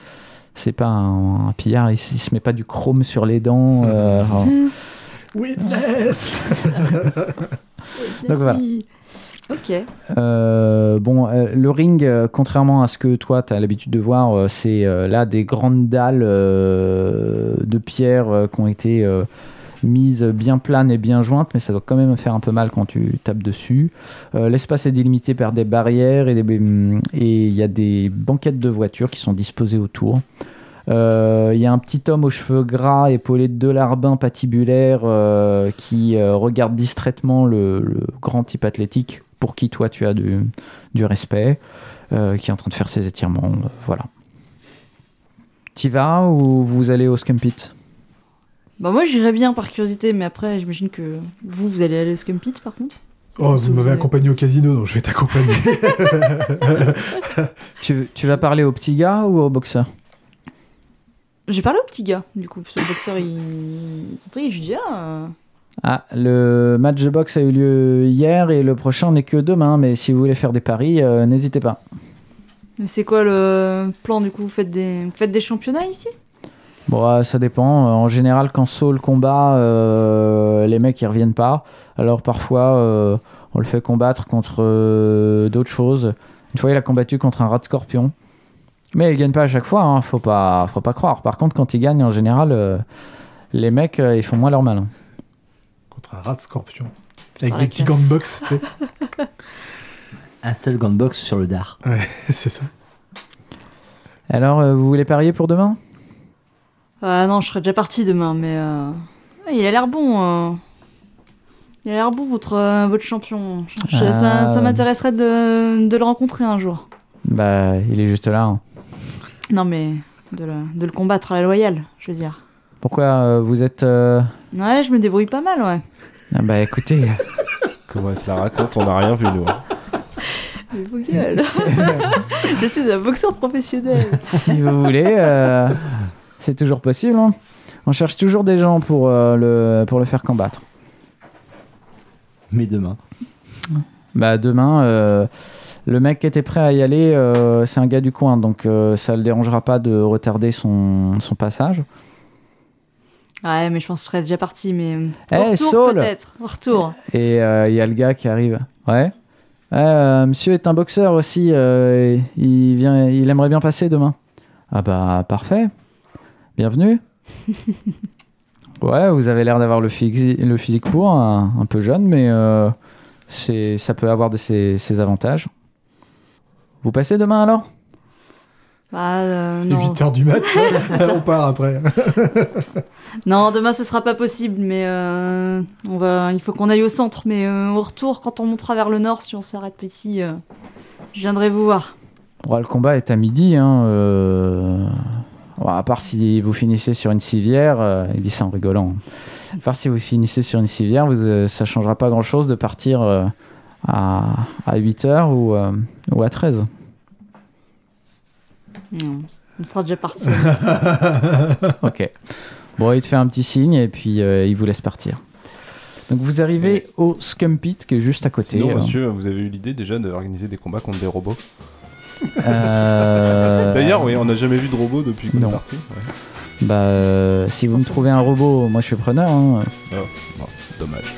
c'est pas un, un pillard. Il, il se met pas du chrome sur les dents. euh, Witness Donc voilà. Ok. Euh, bon, euh, le ring, euh, contrairement à ce que toi, tu as l'habitude de voir, c'est là des grandes dalles de pierre qui ont été mises bien planes et bien jointes, mais ça doit quand même faire un peu mal quand tu tapes dessus. L'espace est délimité par des barrières et des- et il y a des banquettes de voitures qui sont disposées autour. Il y a un petit homme aux cheveux gras, épaulé de deux larbins patibulaires, qui regarde distraitement le grand type athlétique pour qui toi tu as du, du respect, euh, qui est en train de faire ses étirements. euh, voilà. T'y vas ou vous allez au Scumpit Bah moi j'irais bien par curiosité, mais après j'imagine que vous vous allez aller au Scumpit par contre? Oh, vous vous m'avez avez- accompagné au casino, donc je vais t'accompagner. tu, tu vas parler au petit gars ou au boxeur? J'ai parlé au petit gars du coup, parce que le boxeur il, il je lui dis ah. Ah, le match de boxe a eu lieu hier et le prochain n'est que demain, mais si vous voulez faire des paris, euh, n'hésitez pas. mais c'est quoi le plan du coup? Vous faites des, vous faites des championnats ici? Bon, euh, ça dépend. Euh, En général, quand Saul combat, euh, les mecs ils reviennent pas. Alors parfois, euh, on le fait combattre contre d'autres choses. Une fois, il a combattu contre un rat de scorpion. Mais il gagne pas à chaque fois, hein, faut, pas, faut pas croire. Par contre, quand il gagne, en général, les mecs ils font moins leur malin. Contre un rat de scorpion. Avec des petits gants de boxe, tu sais. Un seul gant de boxe sur le dard. c'est ça. Alors, euh, vous voulez parier pour demain? Ah non, je serais déjà parti demain, mais euh, ouais, il a l'air bon. euh. Il a l'air bon votre euh, votre champion. Je- Ah. Ça, ça m'intéresserait de, de le rencontrer un jour. Bah, il est juste là. hein. Non mais de le, de le combattre à la loyale, je veux dire. Pourquoi euh, vous êtes... euh, Ouais, je me débrouille pas mal, ouais. Ah bah écoutez, Comment elle se la raconte On n'a rien vu, nous. hein. Mais vos gueules. je suis un boxeur professionnel. si vous voulez, euh, c'est toujours possible. hein. On cherche toujours des gens pour, euh, le, pour le faire combattre. Mais demain. Bah demain, euh, le mec qui était prêt à y aller, euh, c'est un gars du coin, donc euh, ça le dérangera pas de retarder son, son passage. Ouais, mais je pense que je serais déjà parti, mais. Eh, Au retour, Saul peut-être. Retour. Et euh, il y a le gars qui arrive. Ouais. Euh, monsieur est un boxeur aussi. euh, il, vient, il aimerait bien passer demain. Ah bah parfait. Bienvenue. ouais, vous avez l'air d'avoir le, physi- le physique pour, un, un peu jeune, mais euh, c'est, ça peut avoir de ses, ses avantages. Vous passez demain alors? Bah, euh, non. 8h du mat, on part après. Non, demain ce sera pas possible, mais euh, on va, il faut qu'on aille au centre. Mais euh, au retour, quand on montera vers le nord, si on s'arrête ici, euh, je viendrai vous voir. Bon, Le combat est à midi. Hein, euh, bon, à part si vous finissez sur une civière, euh, il dit ça en rigolant. À part si vous finissez sur une civière, vous, euh, ça changera pas grand-chose de partir euh, à, à 8h ou, euh, ou à 13. Non, on sera déjà parti. Ok. Bon, il te fait un petit signe et puis euh, il vous laisse partir. Donc vous arrivez au Scum Pit qui est juste à côté. Sinon, euh. monsieur, vous avez eu l'idée déjà d'organiser des combats contre des robots Euh, D'ailleurs, oui, on n'a jamais vu de robots depuis qu'on non. est parti. ouais. Bah, euh, si vous me trouvez un robot, moi je suis preneur. hein. Bon, dommage.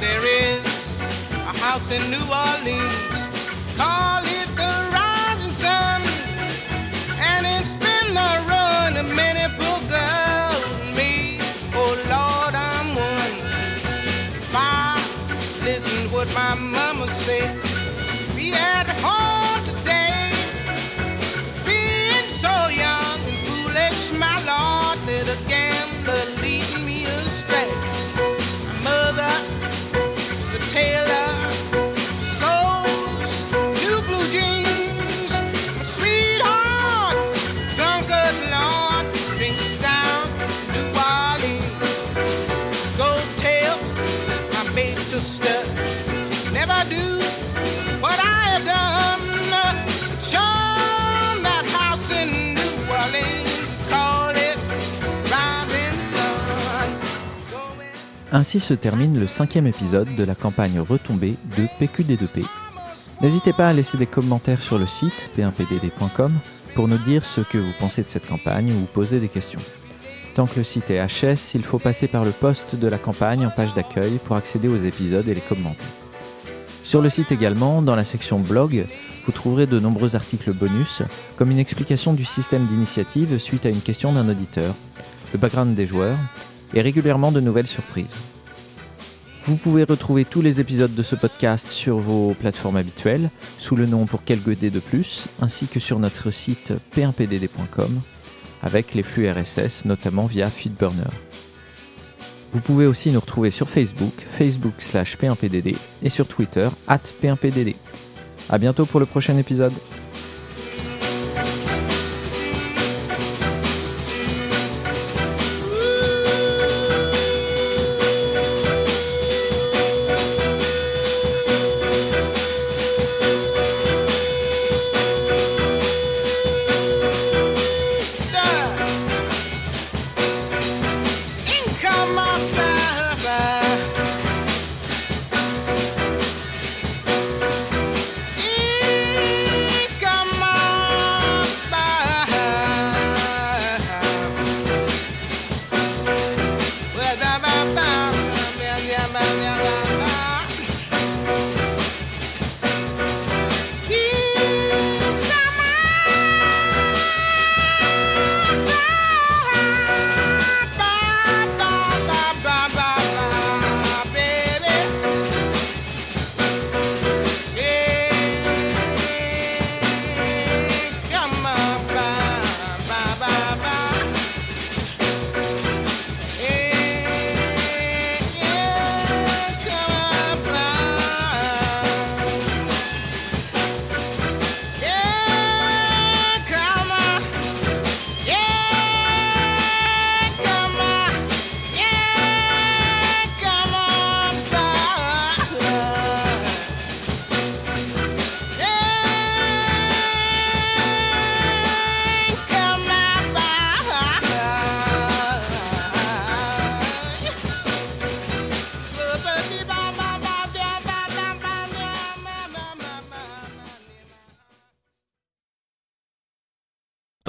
There is a house in New Orleans, call it the Rising Sun, and it's been the ruin of many Ainsi se termine le cinquième épisode de la campagne retombée de PQD2P. N'hésitez pas à laisser des commentaires sur le site p1pdd.com pour nous dire ce que vous pensez de cette campagne ou poser des questions. Tant que le site est HS, il faut passer par le post de la campagne en page d'accueil pour accéder aux épisodes et les commenter. Sur le site également, dans la section blog, vous trouverez de nombreux articles bonus, comme une explication du système d'initiative suite à une question d'un auditeur, le background des joueurs, et régulièrement de nouvelles surprises. Vous pouvez retrouver tous les épisodes de ce podcast sur vos plateformes habituelles, sous le nom pour quelques dés de plus, ainsi que sur notre site p1pdd.com, avec les flux RSS, notamment via Feedburner. Vous pouvez aussi nous retrouver sur Facebook, Facebook slash p1pdd, et sur Twitter, at p1pdd. A bientôt pour le prochain épisode.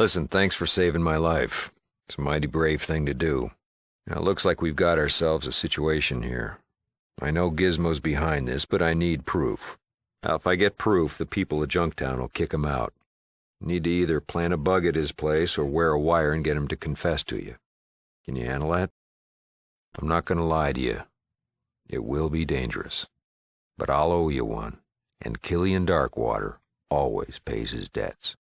Listen, thanks for saving my life. It's a mighty brave thing to do. Now, it looks like we've got ourselves a situation here. I know Gizmo's behind this, but I need proof. Now, if I get proof, the people of Junktown will kick him out. Need to either plant a bug at his place or wear a wire and get him to confess to you. Can you handle that? I'm not going to lie to you. It will be dangerous. But I'll owe you one, and Killian Darkwater always pays his debts.